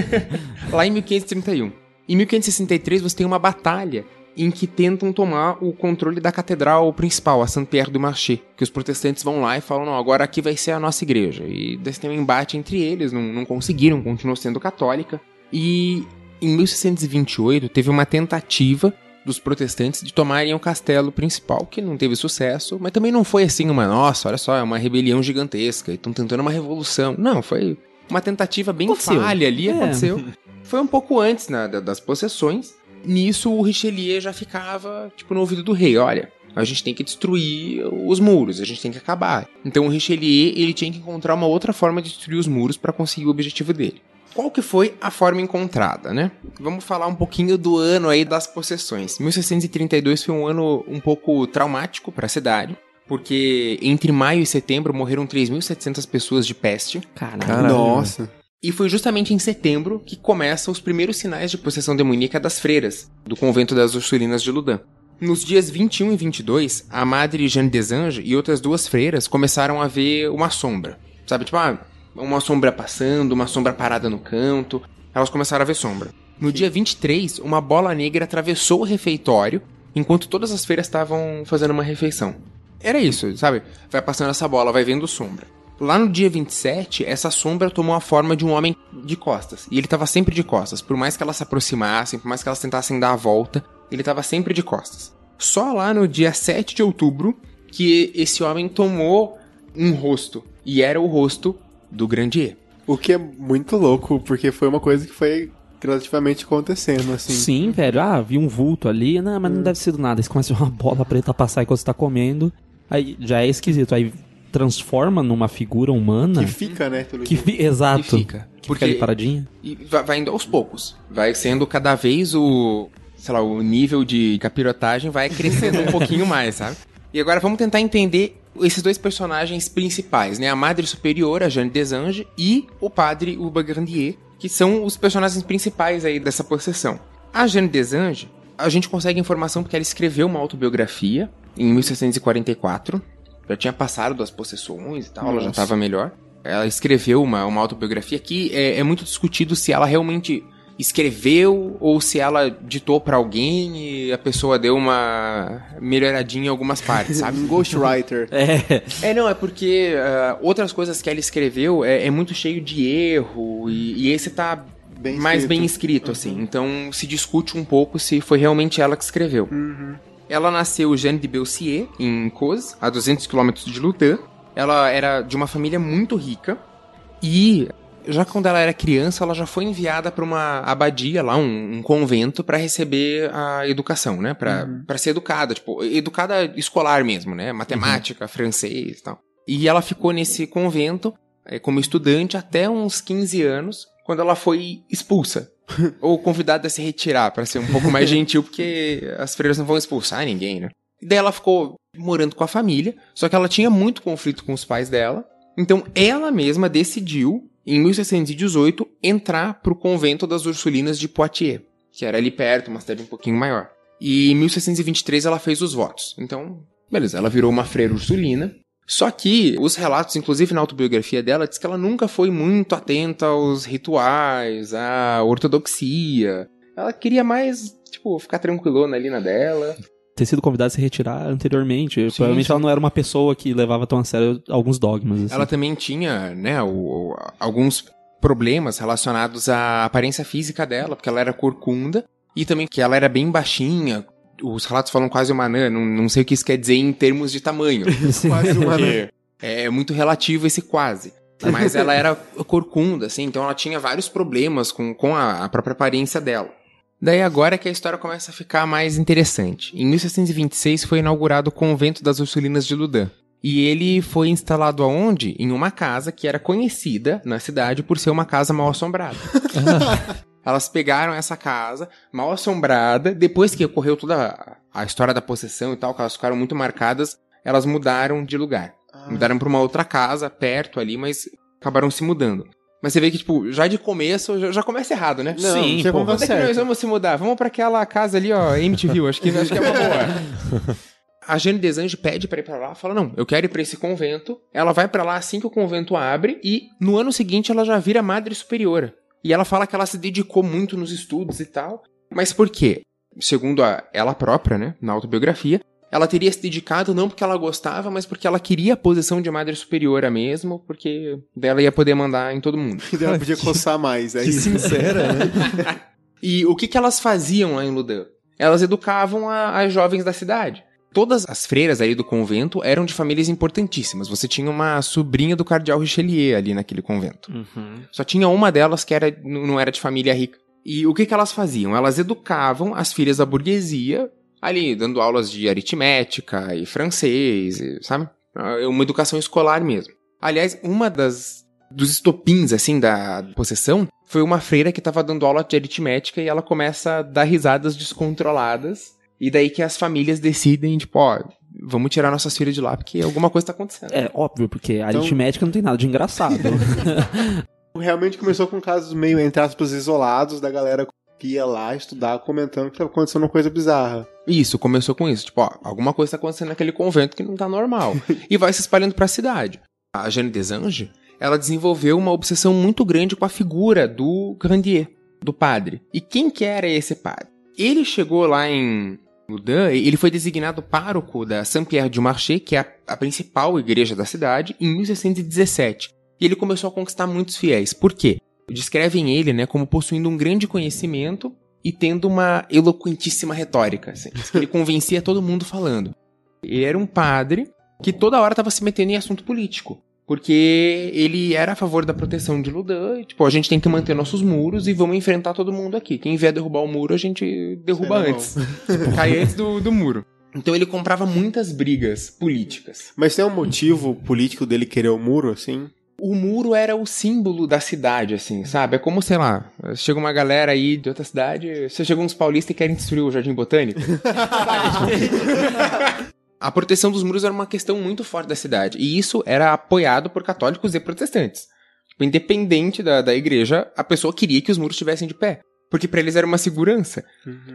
lá em 1531. Em 1563 você tem uma batalha em que tentam tomar o controle da catedral principal, a Saint-Pierre du Marché, que os protestantes vão lá e falam, não, agora aqui vai ser a nossa igreja. E daí tem um embate entre eles, não, não conseguiram, continuou sendo católica. E em 1628 teve uma tentativa dos protestantes de tomarem o castelo principal, que não teve sucesso, mas também não foi assim uma, nossa, olha só, é uma rebelião gigantesca, estão tentando uma revolução. Não, foi uma tentativa bem Aconteceu. falha ali, É. aconteceu. Foi um pouco antes né, da- das possessões. Nisso, o Richelieu já ficava, tipo, no ouvido do rei, olha... A gente tem que destruir os muros, a gente tem que acabar. Então o Richelieu ele tinha que encontrar uma outra forma de destruir os muros para conseguir o objetivo dele. Qual que foi a forma encontrada, né? Vamos falar um pouquinho do ano aí das possessões. 1632 foi um ano um pouco traumático para a cidade, porque entre maio e setembro morreram 3.700 pessoas de peste. Caralho. Nossa. E foi justamente em setembro que começam os primeiros sinais de possessão demoníaca das freiras, do convento das Ursulinas de Ludan. Nos dias 21 e 22, a Madre Jeanne des Anges e outras duas freiras começaram a ver uma sombra. Sabe, tipo, ah, uma sombra passando, uma sombra parada no canto. Elas começaram a ver sombra. No dia 23, uma bola negra atravessou o refeitório, enquanto todas as freiras estavam fazendo uma refeição. Era isso, sabe? Vai passando essa bola, vai vendo sombra. Lá no dia 27, essa sombra tomou a forma de um homem de costas. E ele estava sempre de costas. Por mais que elas se aproximassem, por mais que elas tentassem dar a volta, ele estava sempre de costas. Só lá no dia 7 de outubro que esse homem tomou um rosto. E era o rosto do Grandier. O que é muito louco, porque foi uma coisa que foi relativamente acontecendo, assim. Sim, velho. Ah, vi um vulto ali. Não, mas não deve ser do nada. Você começa a uma bola preta passar enquanto você tá comendo. Aí já é esquisito. Aí transforma numa figura humana. Que fica, né? Pelo Que fi- Exato. E fica. Que Porque- fica ali paradinha. E vai, vai indo aos poucos. Vai sendo cada vez o. Sei lá, o nível de capirotagem vai crescendo um pouquinho mais, sabe? E agora vamos tentar entender esses dois personagens principais, né? A Madre Superior, a Jeanne Desange, e o Padre Uba Grandier, que são os personagens principais aí dessa possessão. A Jeanne Desange, a gente consegue informação porque ela escreveu uma autobiografia em 1644. Já tinha passado das possessões e tal, ela já Nossa. estava melhor. Ela escreveu uma, uma autobiografia que é, é muito discutido se ela realmente escreveu ou se ela ditou pra alguém e a pessoa deu uma melhoradinha em algumas partes, sabe? Um Ghostwriter. É. É, não, é porque ah, outras coisas que ela escreveu é, é muito cheio de erro e, e esse tá Bem mais bem escrito, assim. Então se discute um pouco se foi realmente ela que escreveu. Ela nasceu Jeanne de Belcier, em Cos, a 200 quilômetros de Lutin. Ela era de uma família muito rica e já quando ela era criança, ela já foi enviada para uma abadia lá, um, um convento, para receber a educação, né? Pra pra ser educada, tipo, educada escolar mesmo, né? Matemática, francês e tal. E ela ficou nesse convento eh, como estudante até uns 15 anos, quando ela foi expulsa. Ou convidada a se retirar, para ser um pouco mais gentil, porque as freiras não vão expulsar ninguém, né? E daí ela ficou morando com a família, só que ela tinha muito conflito com os pais dela. Então ela mesma decidiu, em 1618, entrar pro convento das Ursulinas de Poitiers, que era ali perto, uma cidade um pouquinho maior. E em 1623 ela fez os votos. Então, beleza, ela virou uma freira ursulina. Só que os relatos, inclusive na autobiografia dela, diz que ela nunca foi muito atenta aos rituais, à ortodoxia. Ela queria mais, tipo, ficar tranquilona ali na dela. Ter sido convidada a se retirar anteriormente. Provavelmente sim. ela não era uma pessoa que levava tão a sério alguns dogmas. Assim. Ela também tinha, né, o- o- alguns problemas relacionados à aparência física dela, porque ela era corcunda, e também que ela era bem baixinha. Os relatos falam quase uma anã, não, não sei o que isso quer dizer em termos de tamanho. Quase uma Porque é muito relativo esse quase. Mas ela era corcunda, assim, então ela tinha vários problemas com, com a, a própria aparência dela. Daí agora é que a história começa a ficar mais interessante. Em 1626 foi inaugurado o convento das Ursulinas de Ludã. E ele foi instalado aonde? Em uma casa que era conhecida na cidade por ser uma casa mal assombrada. Elas pegaram essa casa, mal assombrada, depois que ocorreu toda a- história da possessão e tal, que elas ficaram muito marcadas, elas mudaram de lugar. Mudaram pra uma outra casa, perto ali, mas acabaram se mudando. Mas você vê que, tipo, já de começo, já, já começa errado, né? Não, Sim, pô, dar é que nós vamos se mudar? Vamos pra aquela casa ali, ó, MTV, acho que, acho que é uma boa. A Jane Desange pede pra ir pra lá, fala, não, eu quero ir pra esse convento. Ela vai pra lá assim que o convento abre e no ano seguinte ela já vira madre superiora. E ela fala que ela se dedicou muito nos estudos e tal. Mas por quê? Segundo a, ela própria, né, na autobiografia, ela teria se dedicado não porque ela gostava, mas porque ela queria a posição de madre superiora mesmo, porque dela ia poder mandar em todo mundo. E ela podia coçar mais. É Que isso. sincera, né? E o que, que elas faziam lá em Ludan? Elas educavam as jovens da cidade. Todas as freiras ali do convento eram de famílias importantíssimas. Você tinha uma sobrinha do cardeal Richelieu ali naquele convento. Uhum. Só tinha uma delas que era, não era de família rica. E o que, que elas faziam? Elas educavam as filhas da burguesia, ali, dando aulas de aritmética e francês, e, sabe? Ah, Uma educação escolar mesmo. Aliás, uma das dos estopins, assim, da possessão, foi uma freira que tava dando aula de aritmética e ela começa a dar risadas descontroladas. E daí que as famílias decidem, tipo, ó, vamos tirar nossas filhas de lá porque alguma coisa tá acontecendo. É óbvio, porque a Então- aritmética não tem nada de engraçado. Realmente começou com casos meio, entre aspas, isolados da galera que ia lá estudar comentando que estava acontecendo uma coisa bizarra. Isso, começou com isso. Tipo, ó, alguma coisa tá acontecendo naquele convento que não tá normal. e vai se espalhando pra cidade. A Jeanne Desange, ela desenvolveu uma obsessão muito grande com a figura do Grandier, do padre. E quem que era esse padre? Ele chegou lá em Loudun, ele foi designado pároco da Saint-Pierre du Marché, que é a, a principal igreja da cidade, em 1617. E ele começou a conquistar muitos fiéis. Por quê? Descrevem ele, né, como possuindo um grande conhecimento e tendo uma eloquentíssima retórica. Assim. Ele convencia todo mundo falando. Ele era um padre que toda hora estava se metendo em assunto político. Porque ele era a favor da proteção de Ludan. E, tipo, a gente tem que manter nossos muros e vamos enfrentar todo mundo aqui. Quem vier derrubar o muro, a gente derruba na antes. Cai antes do, do muro. Então ele comprava muitas brigas políticas. Mas tem um motivo político dele querer o muro, assim? O muro era o símbolo da cidade, assim, sabe? É como, sei lá, chega uma galera aí de outra cidade, você chegou uns paulistas e querem destruir o Jardim Botânico. A proteção dos muros era uma questão muito forte da cidade. E isso era apoiado por católicos e protestantes. Tipo, independente da, da igreja, a pessoa queria que os muros estivessem de pé. Porque pra eles era uma segurança.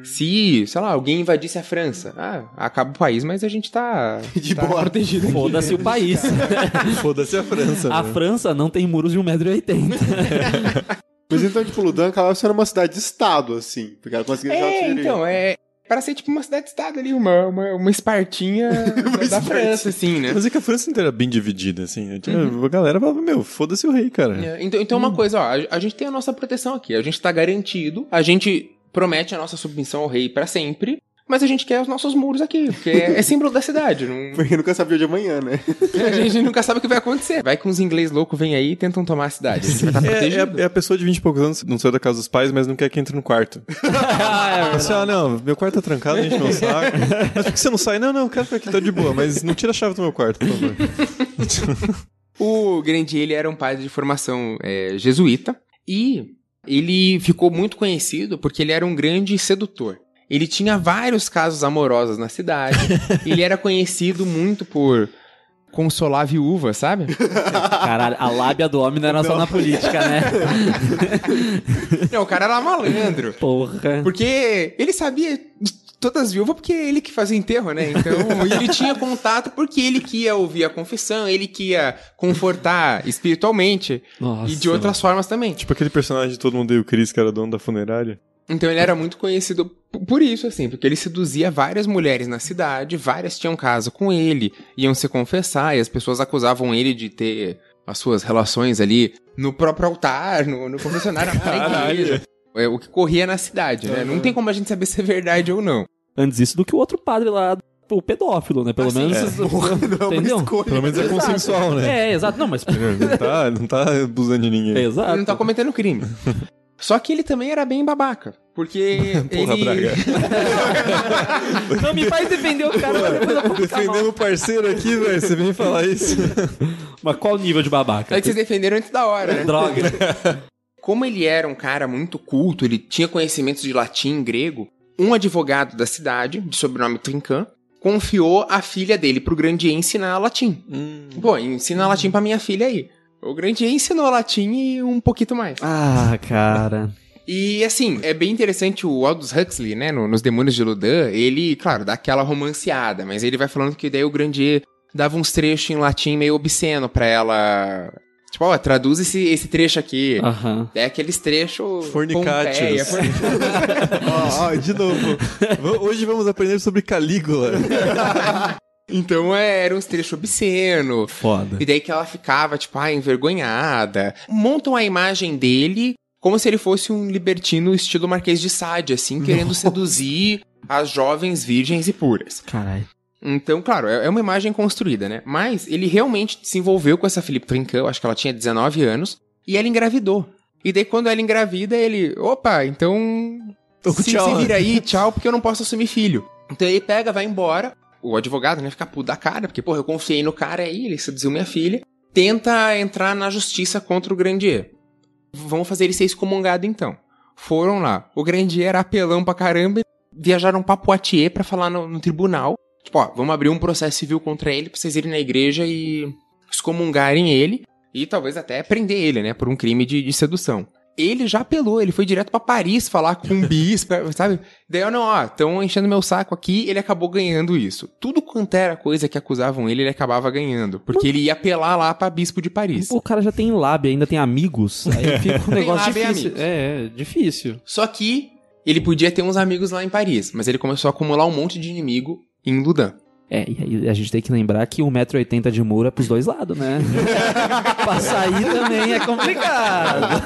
Se, sei lá, alguém invadisse a França, ah, acaba o país, mas a gente tá, De tá boa. protegido. Foda-se o país. Foda-se a França. A né? França não tem muros de 1,80m. Mas então, tipo, Ludan acabava sendo uma cidade-estado, assim. Porque ela conseguia deixar É, então, é. Para ser tipo uma cidade-estado ali, uma, uma, uma espartinha da Espartinha. França, assim, né? Mas é que a França inteira era bem dividida, assim. Tinha- A galera falava, meu, foda-se o rei, cara. É, Então, então uma coisa, ó, a, a gente tem a nossa proteção aqui, a gente tá garantido, a gente promete a nossa submissão ao rei pra sempre, mas a gente quer os nossos muros aqui, porque é, é símbolo da cidade. Não, Porque nunca sabia de amanhã, né? a gente nunca sabe o que vai acontecer. Vai que uns inglês loucos vêm aí e tentam tomar a cidade. A gente vai estar É, é, é a pessoa de 20 e poucos anos, não saiu da casa dos pais, mas não quer que entre no quarto. Assim, ah, não, meu quarto tá trancado, a gente não sabe. Mas por que você não sai? Não, não, eu quero ficar aqui, tá de boa, mas não tira a chave do meu quarto, por favor. O Grandier, ele era um padre de formação é, jesuíta e ele ficou muito conhecido porque ele era um grande sedutor. Ele tinha vários casos amorosos na cidade. ele era conhecido muito por consolar viúva, sabe? Caralho, a lábia do homem não era só na política, né? Não, o cara era malandro. Porra. Porque ele sabia de todas as viúvas porque ele que fazia enterro, né? Então, ele tinha contato porque ele que ia ouvir a confissão, ele que ia confortar espiritualmente Nossa. e de outras formas também. Tipo aquele personagem de Todo Mundo Deu o Chris, que era dono da funerária. Então ele era muito conhecido por isso, assim, porque ele seduzia várias mulheres na cidade, várias tinham caso com ele, iam se confessar, e as pessoas acusavam ele de ter as suas relações ali no próprio altar, no, no confessionário, na igreja. É o que corria na cidade, né? Não tem como a gente saber se é verdade ou não. Antes isso do que o outro padre lá, o pedófilo, né? Pelo Ah, sim, menos. é. é uma Entendeu? escolha. Pelo menos é Exato. consensual, né? É, exato. Não, mas. Não tá, não tá abusando de ninguém. Exato. Ele não tá cometendo crime. Só que ele também era bem babaca, porque Porra, ele... Braga. Não me faz defender o cara, mal. o parceiro aqui, velho. Você vem falar isso. Mas qual nível de babaca? É que vocês defenderam antes da hora, né? Droga. Como ele era um cara muito culto, ele tinha conhecimentos de latim e grego, um advogado da cidade, de sobrenome Trincan, confiou a filha dele pro Grandier ensinar latim. Pô, ensina latim pra minha filha aí. O Grandier ensinou latim e um pouquinho mais. Ah, cara. E assim, é bem interessante o Aldous Huxley, né, no- nos Demônios de Ludan, ele, claro, dá aquela romanceada, mas ele vai falando que daí o Grandier dava uns trechos em latim meio obsceno pra ela... Tipo, ó, traduz esse, esse trecho aqui. Aham. É aqueles trechos. Fornicátios. Forn- Ó, ó, de novo. Hoje vamos aprender sobre Calígula. Então é, era uns trechos obsceno. Foda. E daí que ela ficava, tipo, ah, envergonhada. Montam a imagem dele como se ele fosse um libertino estilo Marquês de Sade, assim, querendo seduzir as jovens virgens e puras. Caralho. Então, claro, é é uma imagem construída, né? Mas ele realmente se envolveu com essa Felipe Trincan, eu acho que ela tinha 19 anos, e ela engravidou. E daí, quando ela engravida, ele, opa, então. Se, se vira aí, tchau, porque eu não posso assumir filho. Então ele pega, vai embora. O advogado, né, fica puto da cara, porque, porra, eu confiei no cara aí, ele seduziu minha filha. Tenta entrar na justiça contra o Grandier. Vamos fazer ele ser excomungado então. Foram lá. O Grandier era apelão pra caramba. Viajaram pra Poitiers pra falar no, no tribunal. Tipo, ó, vamos abrir um processo civil contra ele pra vocês irem na igreja e excomungarem ele. E talvez até prender ele, né, por um crime de, de sedução. Ele já apelou, ele foi direto pra Paris falar com um bispo, sabe? Daí, eu não, ó, estão enchendo meu saco aqui, ele acabou ganhando isso. Tudo quanto era coisa que acusavam ele, ele acabava ganhando. Porque ele ia apelar lá pra bispo de Paris. O cara já tem lábia, ainda tem amigos. Aí fica um negócio difícil. É, é, difícil. Só que ele podia ter uns amigos lá em Paris, mas ele começou a acumular um monte de inimigo em Ludan. É, e aí a gente tem que lembrar que 1,80m de muro é pros dois lados, né? pra sair também é complicado.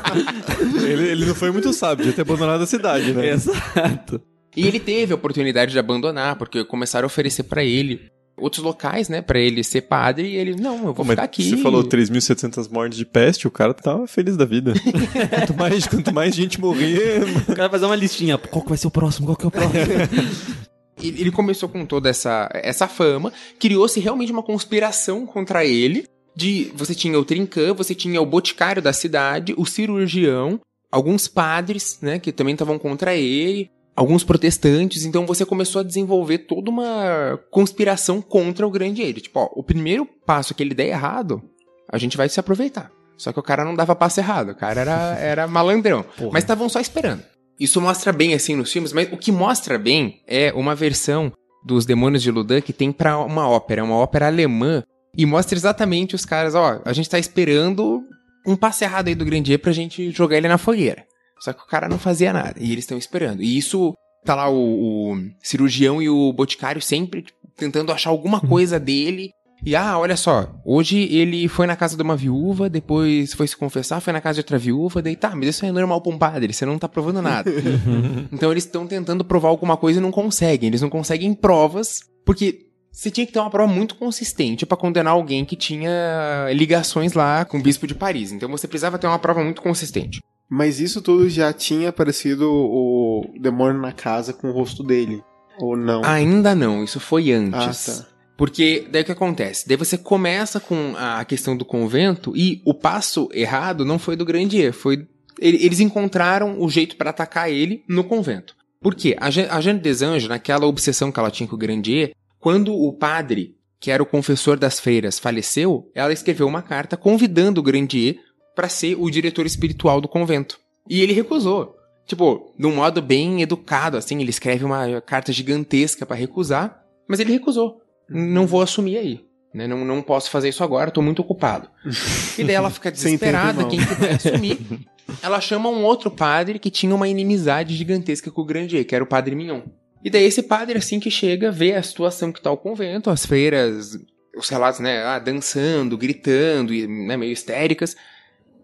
Ele, ele não foi muito sábio de ter abandonado a cidade, né? Exato. E ele teve a oportunidade de abandonar, porque começaram a oferecer pra ele outros locais, né, Pra ele ser padre, e ele, não, eu vou Pô, ficar mas aqui. Você falou 3.700 mortes de peste, o cara tava feliz da vida. quanto, mais, quanto mais gente morrer, O cara vai fazer uma listinha. Qual que vai ser o próximo? Qual que é o próximo? Ele começou com toda essa, essa fama, criou-se realmente uma conspiração contra ele. De você tinha o Trincan, você tinha o boticário da cidade, o cirurgião, alguns padres, né, que também estavam contra ele, alguns protestantes. Então você começou a desenvolver toda uma conspiração contra o grande ele. Tipo, ó, o primeiro passo que ele der errado, a gente vai se aproveitar. Só que o cara não dava passo errado, o cara era, era malandrão. Porra. Mas estavam só esperando. Isso mostra bem assim nos filmes, mas o que mostra bem é uma versão dos Demônios de Ludan que tem pra uma ópera, uma ópera alemã, e mostra exatamente os caras, ó, a gente tá esperando um passe errado aí do Grandier pra gente jogar ele na fogueira. Só que o cara não fazia nada, e eles estão esperando. E isso tá lá o, o cirurgião e o boticário sempre tipo, tentando achar alguma coisa dele. E ah, olha só, hoje ele foi na casa de uma viúva, depois foi se confessar, foi na casa de outra viúva, daí tá, mas isso é normal pra um padre, você não tá provando nada. então eles estão tentando provar alguma coisa e não conseguem. Eles não conseguem provas, porque você tinha que ter uma prova muito consistente pra condenar alguém que tinha ligações lá com o bispo de Paris. Então você precisava ter uma prova muito consistente. Mas isso tudo já tinha aparecido o demônio na casa com o rosto dele. Ou não? Ainda não, isso foi antes. Ah, tá. Porque daí o que acontece? Daí você começa com a questão do convento e o passo errado não foi do Grandier, foi ele- eles encontraram o jeito pra atacar ele no convento. Por quê? A Je- a Jeanne des Anges, naquela obsessão que ela tinha com o Grandier, quando o padre, que era o confessor das freiras, faleceu, ela escreveu uma carta convidando o Grandier pra ser o diretor espiritual do convento. E ele recusou. Tipo, de um modo bem educado, assim, ele escreve uma carta gigantesca pra recusar, mas ele recusou. Não vou assumir aí. Né? Não, não posso fazer isso agora, tô muito ocupado. E daí ela fica desesperada, quem que vai assumir? Ela chama um outro padre que tinha uma inimizade gigantesca com o Grandier, que era o padre Mignon. E daí esse padre, assim que chega, vê a situação que tá o convento, as freiras, os relatos, né, ah, dançando, gritando, e, né, meio histéricas,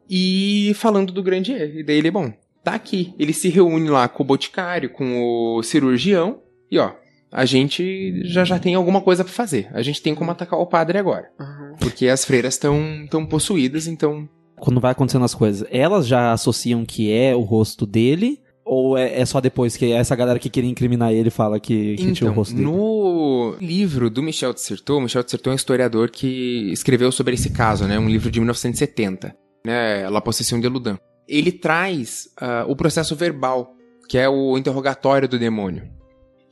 e falando do Grandier. E daí ele, bom, tá aqui. Ele se reúne lá com o boticário, com o cirurgião, e ó, a gente já já tem alguma coisa pra fazer. A gente tem como atacar o padre agora. Uhum. Porque as freiras estão tão possuídas, então Quando vai acontecendo as coisas, elas já associam que é o rosto dele? Ou é, é só depois que essa galera que queria incriminar ele fala que, que tinha o Então, rosto dele? no livro do Michel de Certeau, Michel de Certeau é um historiador que escreveu sobre esse caso, né? Um livro de 1970, né? La Possession de Ludan. Ele traz ah, o processo verbal, que é o interrogatório do demônio.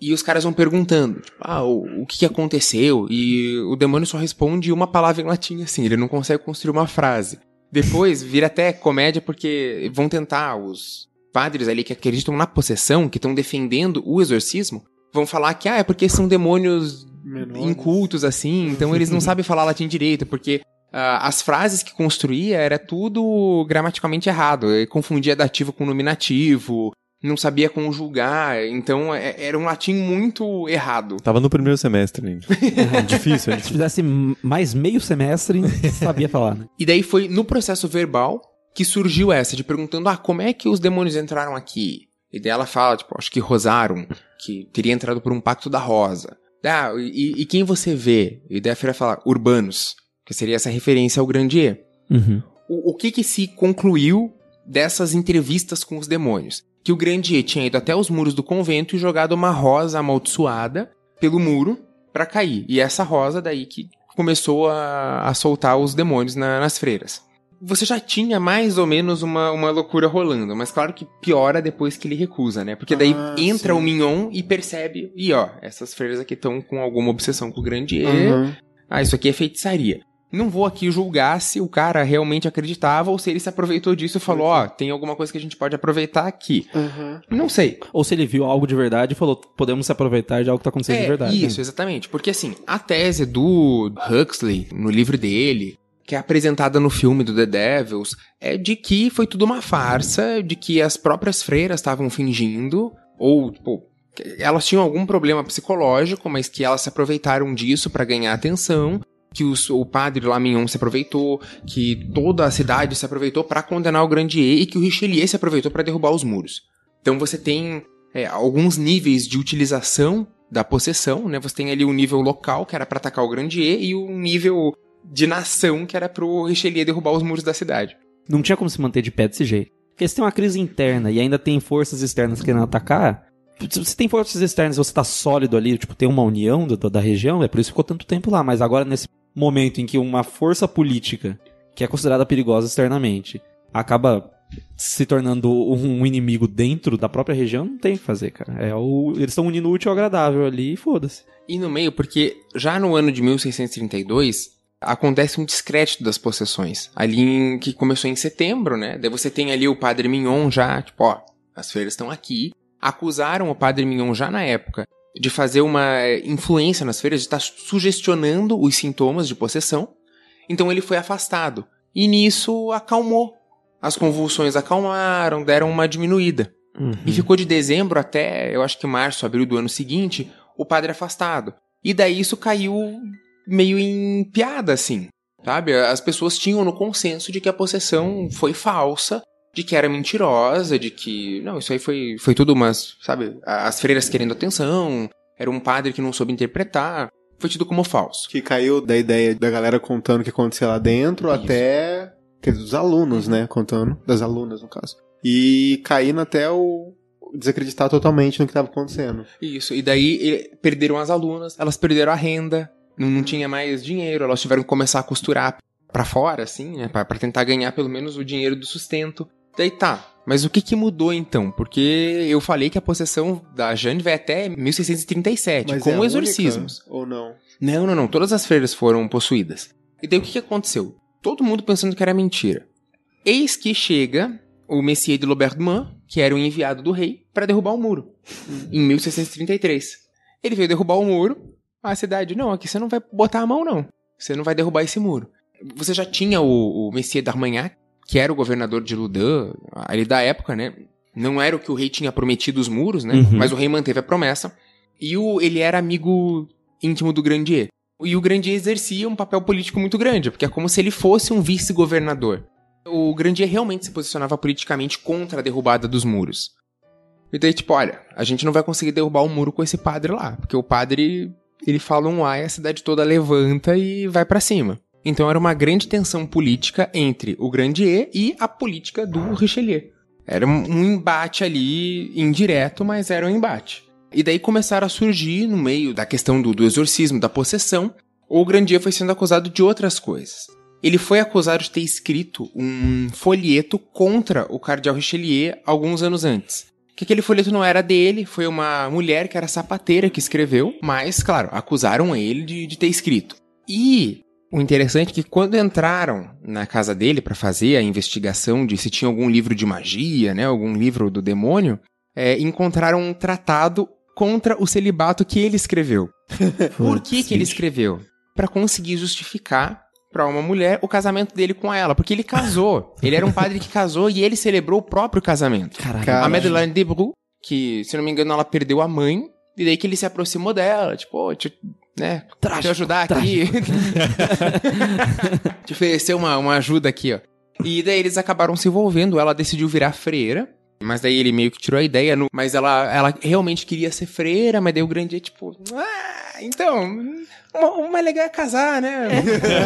E os caras vão perguntando, tipo, ah, o, o que aconteceu? E o demônio só responde uma palavra em latim, assim, ele não consegue construir uma frase. Depois vira até comédia porque vão tentar os padres ali que acreditam na possessão, que estão defendendo o exorcismo, vão falar que ah, é porque são demônios Menores. incultos assim, então eles não sabem falar latim direito, porque ah, as frases que construía era tudo gramaticalmente errado, confundia dativo com nominativo, não sabia conjugar, então é- era um latim muito errado. Tava no primeiro semestre ainda. Difícil, hein? Se fizesse mais meio semestre, sabia falar, né? E daí foi no processo verbal que surgiu essa, de perguntando, ah, como é que os demônios entraram aqui? E daí ela fala, tipo, acho que Rosarum, que teria entrado por um pacto da rosa. Ah, e, e quem você vê? E daí a feira fala, urbanos, que seria essa referência ao Grandier. Uhum. O, o que que se concluiu dessas entrevistas com os demônios? Que o Grandier tinha ido até os muros do convento e jogado uma rosa amaldiçoada pelo muro pra cair. E essa rosa daí que começou a, a soltar os demônios na- nas freiras. Você já tinha mais ou menos uma, uma loucura rolando, mas claro que piora depois que ele recusa, né? Porque daí Ah, entra sim. o Mignon e percebe, e ó, essas freiras aqui estão com alguma obsessão com o Grandier, Uhum. ah, isso aqui é feitiçaria. Não vou aqui julgar se o cara realmente acreditava ou se ele se aproveitou disso e falou, ó, tem alguma coisa que a gente pode aproveitar aqui. Uhum. Não sei. Ou se ele viu algo de verdade e falou, podemos se aproveitar de algo que tá acontecendo é, de verdade. isso, exatamente. Porque assim, a tese do Huxley, no livro dele, que é apresentada no filme do The Devils, é de que foi tudo uma farsa, de que as próprias freiras estavam fingindo, ou, tipo, elas tinham algum problema psicológico, mas que elas se aproveitaram disso para ganhar atenção, que os- o padre Lamignon se aproveitou, que toda a cidade se aproveitou para condenar o Grandier e que o Richelieu se aproveitou para derrubar os muros. Então você tem é, alguns níveis de utilização da possessão, né? Você tem ali o nível local, que era para atacar o Grandier, e o nível de nação, que era pro Richelieu derrubar os muros da cidade. Não tinha como se manter de pé desse jeito. Porque se tem uma crise interna e ainda tem forças externas querendo atacar, se você tem forças externas você tá sólido ali, tipo, tem uma união do- da região, é por isso que ficou tanto tempo lá. Mas agora, nesse momento em que uma força política, que é considerada perigosa externamente, acaba se tornando um inimigo dentro da própria região, não tem o que fazer, cara. É o, eles estão unindo o útil ao agradável ali e foda-se. E no meio, porque já no ano de 1632 acontece um descrédito das possessões. Ali em, que começou em setembro, né? Daí você tem ali o padre Mignon já, tipo, ó, as freiras estão aqui. Acusaram o padre Mignon já na época de fazer uma influência nas feiras, de estar sugestionando os sintomas de possessão. Então ele foi afastado. E nisso acalmou. As convulsões acalmaram, deram uma diminuída. E ficou de dezembro até, eu acho que março, abril do ano seguinte, o padre afastado. E daí isso caiu meio em piada, assim. Sabe? As pessoas tinham no consenso de que a possessão foi falsa, de que era mentirosa, de que. Não, isso aí foi, foi tudo umas. Sabe? As freiras querendo atenção, era um padre que não soube interpretar. Foi tido como falso. Que caiu da ideia da galera contando o que acontecia lá dentro Isso. até. Quer dizer, dos alunos, né? Contando. Das alunas, no caso. E caindo até o. desacreditar totalmente no que estava acontecendo. Isso, e daí perderam as alunas, elas perderam a renda, não, não tinha mais dinheiro, elas tiveram que começar a costurar pra fora, assim, né, pra tentar ganhar pelo menos o dinheiro do sustento. Daí tá, mas o que que mudou então? Porque eu falei que a possessão da Jane vai até 1637, Mas com é a única, exorcismos. Ou não? Não, não, não, todas as freiras foram possuídas. E daí o que que aconteceu? Todo mundo pensando que era mentira. Eis que chega o Messier de Lobertman, que era o enviado do rei, para derrubar o muro, em 1633. Ele veio derrubar o muro, a cidade, não, aqui você não vai botar a mão, não. Você não vai derrubar esse muro. Você já tinha o, o Messier d'Armagnac, que era o governador de Loudun, ali da época, né? Não era o que o rei tinha prometido os muros, né? Uhum. Mas o rei manteve a promessa. E o, ele era amigo íntimo do Grandier. E o Grandier exercia um papel político muito grande, porque é como se ele fosse um vice-governador. O Grandier realmente se posicionava politicamente contra a derrubada dos muros. E daí, tipo, olha, a gente não vai conseguir derrubar o muro com esse padre lá, porque o padre, ele fala um A e a cidade toda levanta e vai pra cima. Então era uma grande tensão política entre o Grandier e a política do Richelieu. Era um um embate ali indireto, mas era um embate. E daí começaram a surgir, no meio da questão do, do exorcismo, da possessão, o Grandier foi sendo acusado de outras coisas. Ele foi acusado de ter escrito um folheto contra o cardeal Richelieu alguns anos antes. Que aquele folheto não era dele, foi uma mulher que era sapateira que escreveu, mas, claro, acusaram ele de, de ter escrito. E o interessante é que quando entraram na casa dele para fazer a investigação de se tinha algum livro de magia, né, algum livro do demônio, é, encontraram um tratado contra o celibato que ele escreveu. Por que, que ele escreveu? Para conseguir justificar para uma mulher o casamento dele com ela, porque ele casou. ele era um padre que casou e ele celebrou o próprio casamento. Caralho. Cara, A Madeleine de Bru, que, se não me engano, ela perdeu a mãe, e daí que ele se aproximou dela, tipo, "Ô, deixa, eu- né, deixa eu ajudar aqui. Te oferecer uma, uma ajuda aqui, ó. E daí eles acabaram se envolvendo, ela decidiu virar freira, mas daí ele meio que tirou a ideia, no- mas ela, ela realmente queria ser freira, mas daí o grande é tipo, ah, então, uma, uma legal é casar, né?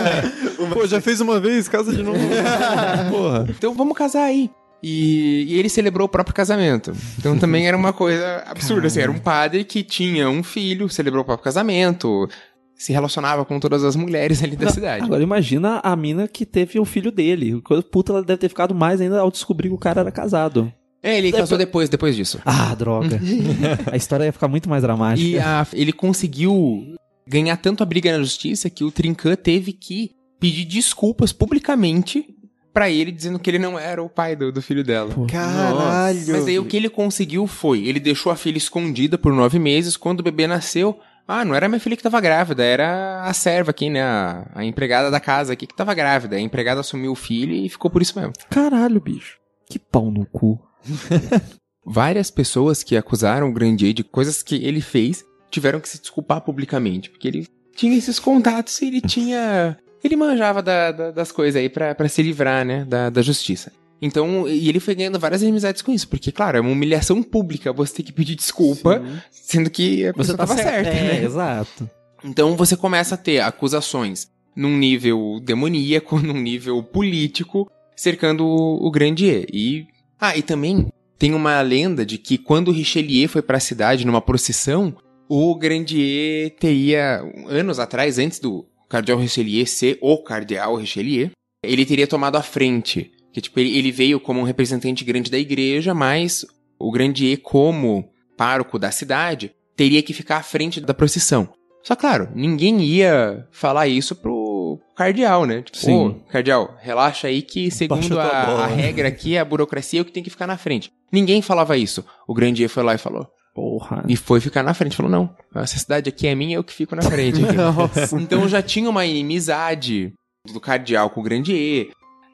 Pô, já fez uma vez, casa de novo. Porra. Então vamos casar aí. E, e ele celebrou o próprio casamento. Então também era uma coisa absurda. Assim, era um padre que tinha um filho, celebrou o próprio casamento, se relacionava com todas as mulheres ali da cidade. Agora imagina a mina que teve o filho dele. Coisa Puta, ela deve ter ficado mais ainda ao descobrir que o cara era casado. É, ele casou depois, depois disso. Ah, droga. a história ia ficar muito mais dramática. E a- ele conseguiu ganhar tanto a briga na justiça que o Trincan teve que pedir desculpas publicamente pra ele, dizendo que ele não era o pai do, do filho dela. Caralho. Mas aí o que ele conseguiu foi, ele deixou a filha escondida por nove meses, quando o bebê nasceu, ah, não era minha filha que tava grávida, era a serva aqui, né, a, a empregada da casa aqui que tava grávida. A empregada assumiu o filho e ficou por isso mesmo. Caralho, bicho. Que pau no cu. várias pessoas que acusaram o Grandier de coisas que ele fez tiveram que se desculpar publicamente, porque ele tinha esses contatos e ele tinha. Ele manjava da- da- das coisas aí pra, pra se livrar, né, da, da justiça. Então, e ele foi ganhando várias amizades com isso, porque, claro, é uma humilhação pública você ter que pedir desculpa, sendo que a Você pessoa tá tava certo. certa, é, né? exato. Então você começa a ter acusações num nível demoníaco, num nível político, cercando o, o Grandier. E ah, e também tem uma lenda de que quando Richelieu foi para a cidade numa procissão, o Grandier teria anos atrás, antes do cardeal Richelieu ser o cardeal Richelieu, ele teria tomado a frente. Que tipo ele, ele veio como um representante grande da igreja, mas o Grandier como pároco da cidade teria que ficar à frente da procissão. Só claro, ninguém ia falar isso pro cardeal, né? Tipo, Sim. ô, cardeal, relaxa aí que segundo a, a regra aqui, a burocracia, eu que tenho que ficar na frente. Ninguém falava isso. O Grandier foi lá e falou. Porra. E foi ficar na frente. Falou, não, essa cidade aqui é minha, eu que fico na frente. aqui." então já tinha uma inimizade do cardeal com o Grandier.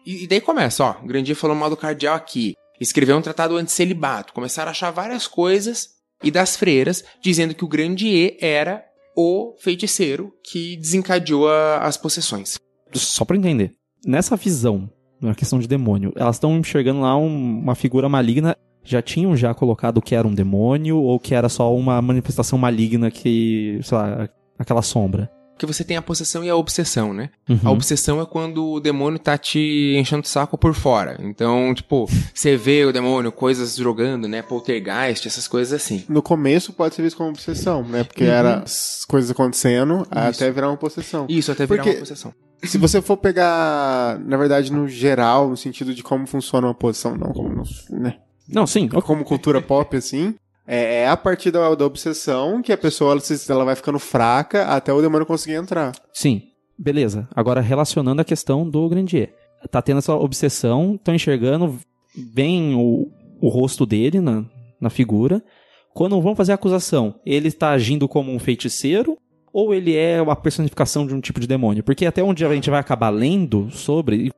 E, e daí começa, ó, o Grandier falou mal do cardeal aqui. Escreveu um tratado anti-celibato. Começaram a achar várias coisas e das freiras, dizendo que o Grandier era o feiticeiro que desencadeou a- as possessões. Só pra entender. Nessa visão, na questão de demônio, elas estão enxergando lá um- uma figura maligna. Já tinham já colocado que era um demônio ou que era só uma manifestação maligna que, sei lá, aquela sombra? Porque você tem a possessão e a obsessão, né? Uhum. A obsessão é quando o demônio tá te enchendo o saco por fora. Então, tipo, você vê o demônio, coisas jogando, né? Poltergeist, essas coisas assim. No começo pode ser visto como obsessão, né? Porque era as coisas acontecendo até virar uma possessão. Isso, até virar Porque- uma possessão. Se você for pegar, na verdade, no geral, no sentido de como funciona uma possessão, não como, né? Não, sim. como cultura pop, assim, é, é a partir da, da obsessão que a pessoa ela, ela vai ficando fraca até o demônio conseguir entrar. Sim. Beleza. Agora, relacionando a questão do Grandier. Tá tendo essa obsessão, estão enxergando bem o, o rosto dele na, na figura. Quando vão fazer a acusação, ele está agindo como um feiticeiro ou ele é uma personificação de um tipo de demônio? Porque até onde a gente vai acabar lendo sobre.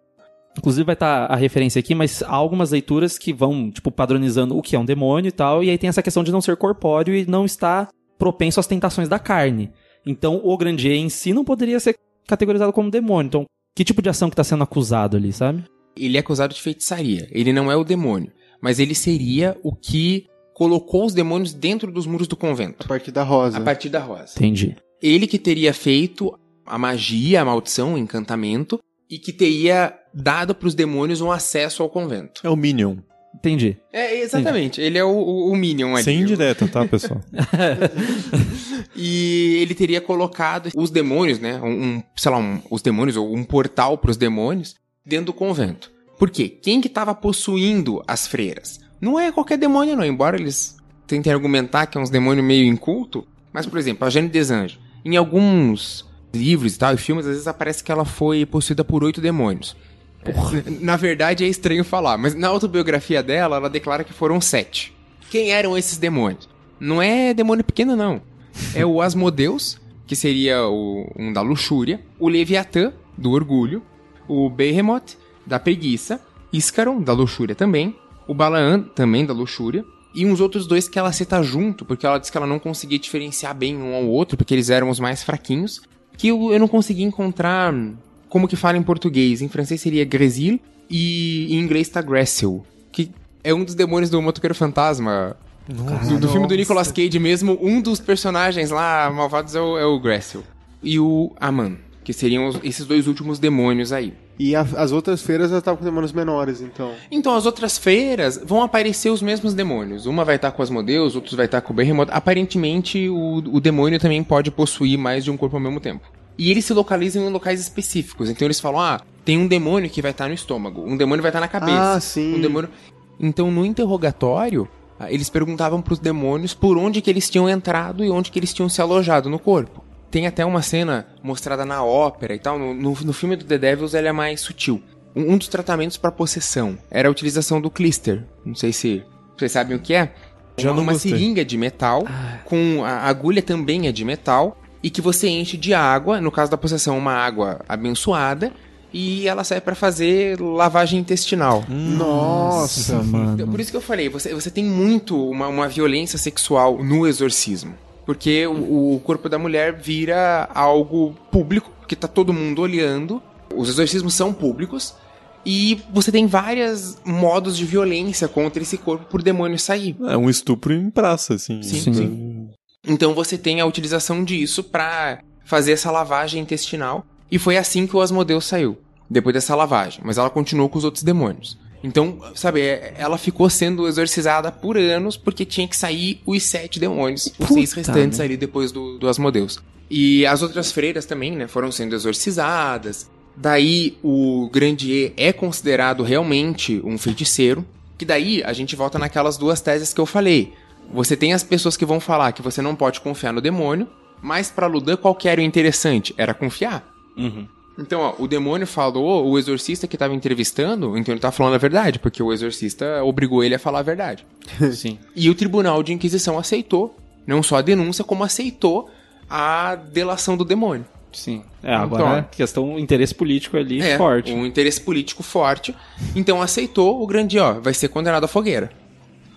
Inclusive vai estar a referência aqui, mas há algumas leituras que vão, tipo, padronizando o que é um demônio e tal, e aí tem essa questão de não ser corpóreo e não estar propenso às tentações da carne. Então, o Grandier em si não poderia ser categorizado como demônio. Então, que tipo de ação que está sendo acusado ali, sabe? Ele é acusado de feitiçaria. Ele não é o demônio. Mas ele seria o que colocou os demônios dentro dos muros do A convento. partir da rosa. A partir da rosa. Entendi. Ele que teria feito a magia, a maldição, o encantamento, e que teria dado pros demônios um acesso ao convento. É o Minion. Entendi. É, exatamente. Ele é o, o, o Minion ali. Sem indireta, tá, pessoal? E ele teria colocado os demônios, né? Um, um, sei lá, um- os demônios, ou um portal pros demônios, dentro do convento. Por quê? Quem que tava possuindo as freiras? Não é qualquer demônio, não. Embora eles tentem argumentar que é uns demônios meio inculto. Mas, por exemplo, a Jane Desange. Em alguns livros e tal, e filmes, às vezes aparece que ela foi possuída por oito demônios. Na verdade, é estranho falar, mas na autobiografia dela, ela declara que foram sete. Quem eram esses demônios? Não é demônio pequeno, não. É o Asmodeus, que seria o, um da luxúria, o Leviatã, do orgulho, o Behemoth, da preguiça, Iscaron, da luxúria também, o Balaam, também da luxúria, e uns outros dois que ela cita junto, porque ela disse que ela não conseguia diferenciar bem um ao outro, porque eles eram os mais fraquinhos, que eu, eu não consegui encontrar como que fala em português. Em francês seria Gresil e em inglês tá Gressel, que é um dos demônios do Motoqueiro Fantasma. Do, do filme do Nicolas Cage mesmo, um dos personagens lá malvados é o, é o Gressel. E o Aman, que seriam os- esses dois últimos demônios aí. E a- as outras feiras já estavam com demônios menores, então. Então, as outras feiras vão aparecer os mesmos demônios. Uma vai estar com Asmodeus, outros vai estar com o Behemoth. Aparentemente, o, o demônio também pode possuir mais de um corpo ao mesmo tempo. E eles se localizam em locais específicos. Então, eles falam, ah, tem um demônio que vai estar no estômago. Um demônio vai estar na cabeça. Ah, sim. Um demônio... Então, no interrogatório, ah, eles perguntavam pros demônios por onde que eles tinham entrado e onde que eles tinham se alojado no corpo. Tem até uma cena mostrada na ópera e tal. No, no, no filme do The Devils, ele é mais sutil. Um, um dos tratamentos para possessão era a utilização do clister. Não sei se vocês sabem o que é. Já uma, não uma seringa de metal, com a agulha também é de metal, e que você enche de água, no caso da possessão, uma água abençoada, e ela serve pra fazer lavagem intestinal. Nossa, Então, mano. por isso que eu falei, você, você tem muito uma, uma violência sexual no exorcismo. Porque o, o corpo da mulher vira algo público, que tá todo mundo olhando. Os exorcismos são públicos. E você tem vários modos de violência contra esse corpo por demônio sair. É um estupro em praça, assim. Sim, sim. Então você tem a utilização disso pra fazer essa lavagem intestinal. E foi assim que o Asmodeus saiu, depois dessa lavagem. Mas ela continuou com os outros demônios. Então, sabe, é- ela ficou sendo exorcizada por anos porque tinha que sair os sete demônios, os Puta, seis restantes né? ali depois do, do Asmodeus. E as outras freiras também, né, foram sendo exorcizadas. Daí o Grandier é considerado realmente um feiticeiro. Que daí a gente volta naquelas duas teses que eu falei. Você tem as pessoas que vão falar que você não pode confiar no demônio, mas pra Ludan qual que era o interessante? Era confiar. Uhum. Então, ó, o demônio falou, o exorcista que tava entrevistando, então ele tá falando a verdade, porque o exorcista obrigou ele a falar a verdade. Sim. E o tribunal de inquisição aceitou, não só a denúncia, como aceitou a delação do demônio. Sim. É, agora Então, a questão interesse político ali É, forte. um interesse político forte. Então aceitou o grande, ó, vai ser condenado à fogueira.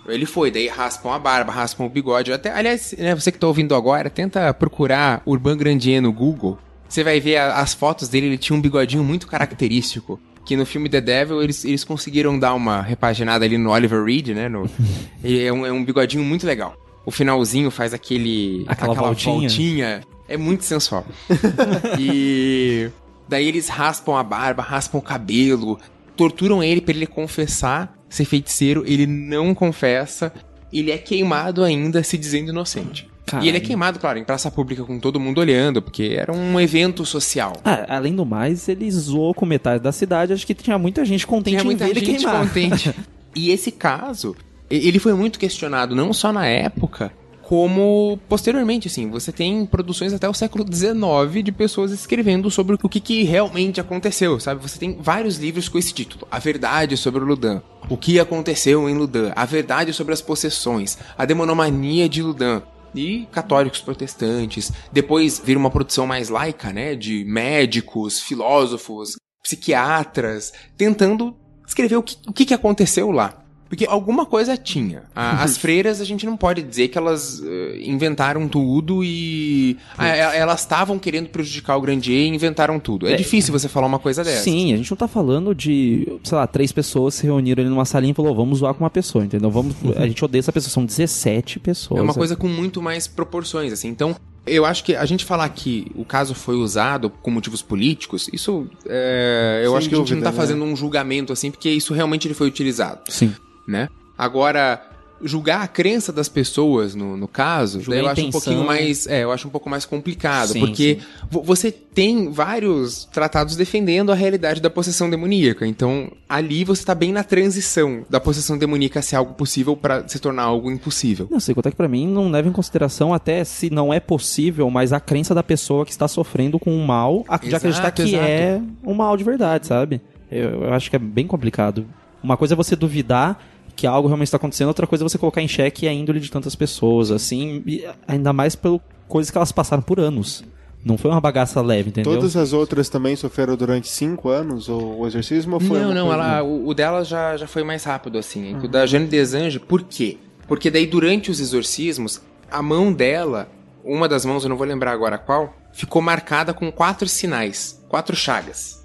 Ele foi, daí raspam a barba, raspam o bigode. Até, aliás, né, você que tá ouvindo agora, tenta procurar Urban Grandier no Google. Você vai ver a- as fotos dele, ele tinha um bigodinho muito característico. Que no filme The Devil eles, eles conseguiram dar uma repaginada ali no Oliver Reed, né? No, é, um, é um bigodinho muito legal. O finalzinho faz aquele. Aquela voltinha. voltinha. É muito sensual. e daí eles raspam a barba, raspam o cabelo, torturam ele pra ele confessar ser feiticeiro, ele não confessa, ele é queimado ainda se dizendo inocente. E ele é queimado, claro, em praça pública com todo mundo olhando, porque era um evento social. Ah, além do mais, ele zoou com metade da cidade. Acho que tinha muita gente contente Tinha muita em ver ele gente queimar. contente. e esse caso, ele foi muito questionado, não só na época, como posteriormente, assim. Você tem produções até o século XIX de pessoas escrevendo sobre o que, que realmente aconteceu, sabe? Você tem vários livros com esse título. A Verdade sobre o Ludan. O que aconteceu em Ludan. A Verdade sobre as Possessões. A Demonomania de Ludan. E católicos protestantes. Depois vira uma produção mais laica, né? De médicos, filósofos, psiquiatras, tentando escrever o que, o que, aconteceu lá. Porque alguma coisa tinha. A- as freiras, a gente não pode dizer que elas eh, inventaram tudo e. Ah, e- elas estavam querendo prejudicar o Grandier e inventaram tudo. É, É. difícil você falar uma coisa dessa. Sim, a gente não tá falando de, sei lá, três pessoas se reuniram ali numa salinha e falou, vamos zoar com uma pessoa, entendeu? Vamos, a gente odeia essa pessoa, são 17 pessoas. É uma coisa com muito mais proporções, assim. Então, eu acho que a gente falar que o caso foi usado com motivos políticos, isso é, eu Sem acho que a gente não dúvida, tá né? fazendo um julgamento, assim, porque isso realmente ele foi utilizado, Sim. Né? Agora, julgar a crença das pessoas no, no caso, Julgar daí eu acho um pouquinho mais. É, eu acho um pouco mais complicado. Sim, porque sim. vo- você tem vários tratados defendendo a realidade da possessão demoníaca. Então, ali você tá bem na transição da possessão demoníaca ser algo possível pra se tornar algo impossível. Não sei, quanto é que pra mim não leva em consideração até se não é possível, mas a crença da pessoa que está sofrendo com um mal, a- de Exato, acreditar que exato. é um mal de verdade, sabe? Eu, eu acho que é bem complicado. Uma coisa é você duvidar que algo realmente está acontecendo, outra coisa é você colocar em xeque a índole de tantas pessoas, assim, e ainda mais pelo coisas que elas passaram por anos. Não foi uma bagaça leve, entendeu? Todas as outras também sofreram durante cinco anos o, o exorcismo ou foi não, não, ela, o, o dela já, já foi mais rápido, assim. O da Jane Desange, por quê? Porque daí, durante os exorcismos, a mão dela, uma das mãos, eu não vou lembrar agora qual, ficou marcada com quatro sinais, quatro chagas.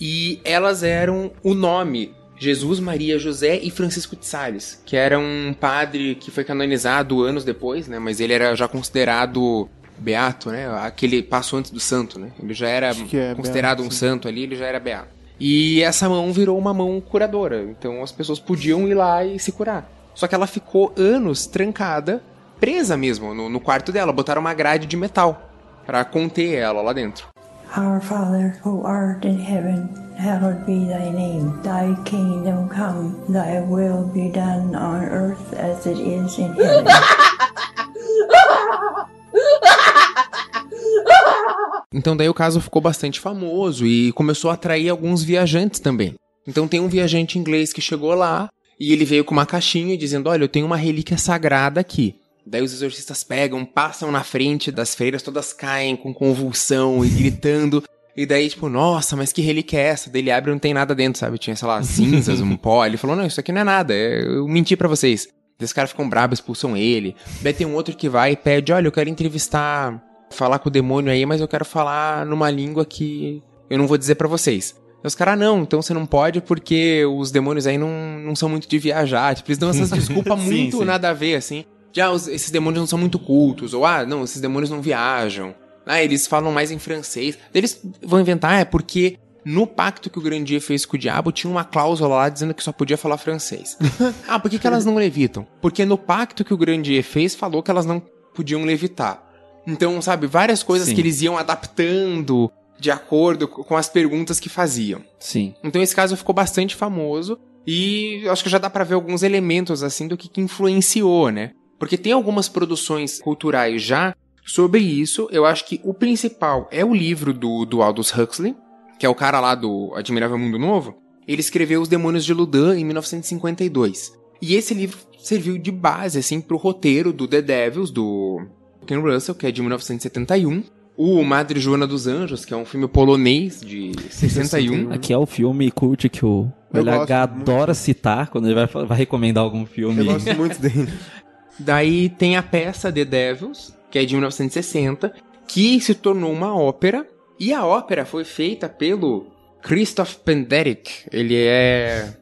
E elas eram o nome Jesus, Maria, José e Francisco de Sales, que era um padre que foi canonizado anos depois, né? Mas ele era já considerado beato, né? Aquele passo antes do santo, né? Ele já era é considerado beato, um santo ali, ele já era beato. E essa mão virou uma mão curadora, então as pessoas podiam ir lá e se curar. Só que ela ficou anos trancada, presa mesmo no, no quarto dela. Botaram uma grade de metal pra conter ela lá dentro. Our Father, who art in heaven, hallowed be thy name. Thy kingdom come, thy will be done on earth as it is in heaven. Então daí o caso ficou bastante famoso e começou a atrair alguns viajantes também. Então tem um viajante inglês que chegou lá e ele veio com uma caixinha dizendo: Olha, eu tenho uma relíquia sagrada aqui. Daí os exorcistas pegam, passam na frente das freiras, todas caem com convulsão e gritando. E daí, tipo, nossa, mas que relíquia é essa? Daí ele abre e não tem nada dentro, sabe? Tinha, sei lá, cinzas, um pó. Ele falou, não, isso aqui não é nada, é- eu menti pra vocês. Os caras ficam bravos, expulsam ele. Daí tem um outro que vai e pede, olha, eu quero entrevistar, falar com o demônio aí, mas eu quero falar numa língua que eu não vou dizer pra vocês. Aí os caras, não, então você não pode porque os demônios aí não, não são muito de viajar. Tipo, eles dão essas desculpas Sim, muito sim. nada a ver, assim. Já esses demônios não são muito cultos. Ou, ah, não, esses demônios não viajam. Ah, eles falam mais em francês. Eles vão inventar, é porque no pacto que o Grandier fez com o diabo tinha uma cláusula lá dizendo que só podia falar francês. ah, por que, que elas não levitam? Porque no pacto que o Grandier fez falou que elas não podiam levitar. Então, sabe, várias coisas Sim. que eles iam adaptando de acordo com as perguntas que faziam. Sim. Então esse caso ficou bastante famoso e acho que já dá pra ver alguns elementos assim do que, que influenciou, né? Porque tem algumas produções culturais já sobre isso. Eu acho que o principal é o livro do, do Aldous Huxley, que é o cara lá do Admirável Mundo Novo. Ele escreveu Os Demônios de Ludan em 1952. E esse livro serviu de base assim pro roteiro do The Devils do Ken Russell, que é de 1971. O Madre Joana dos Anjos, que é um filme polonês de 61. Aqui é o filme cult que o LH adora citar quando ele vai, vai recomendar algum filme. Eu gosto muito dele. Daí tem a peça The Devils, que é de 1960, que se tornou uma ópera. E a ópera foi feita pelo Christoph Penderecki. Ele é.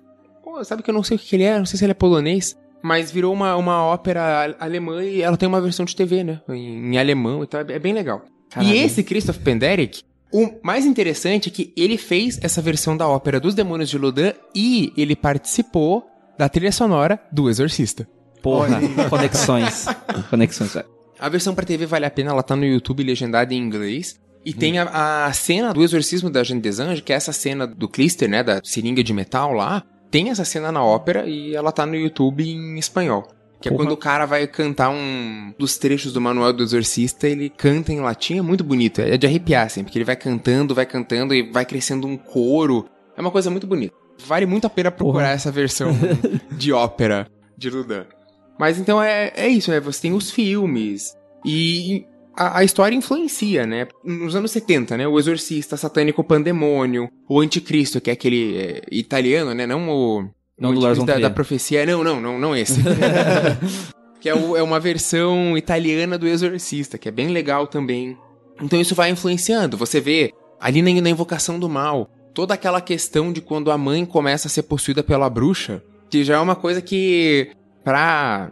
Pô, sabe que eu não sei o que ele é, não sei se ele é polonês. Mas virou uma, uma ópera alemã e ela tem uma versão de TV, né? Em, em alemão e tal. É bem legal. Caralho. E esse Christoph Penderecki, o mais interessante é que ele fez essa versão da ópera dos Demônios de Lodan e ele participou da trilha sonora do Exorcista. Porra, conexões. conexões. A versão pra TV vale a pena, ela tá no YouTube legendada em inglês. E tem a, a cena do exorcismo da Jeanne des Anges, que é essa cena do Clister, né, da seringa de metal lá. Tem essa cena na ópera e ela tá no YouTube em espanhol. Que é Porra. quando o cara vai cantar um dos trechos do manual do exorcista, ele canta em latim, é muito bonito. É de arrepiar, assim, porque ele vai cantando, vai cantando e vai crescendo um coro. É uma coisa muito bonita. Vale muito a pena procurar Porra. essa versão de ópera de Ludan. Mas então é, é isso, né? Você tem os filmes e a, a história influencia, né? Nos anos 70, né? O Exorcista, Satânico Pandemônio, o Anticristo, que é aquele é, italiano, né? Não o... Não o do Lars da, da profecia. Não, não, não, não esse. que é, o- é uma versão italiana do Exorcista, que é bem legal também. Então isso vai influenciando. Você vê ali na, na Invocação do Mal, toda aquela questão de quando a mãe começa a ser possuída pela bruxa, que já é uma coisa que, pra.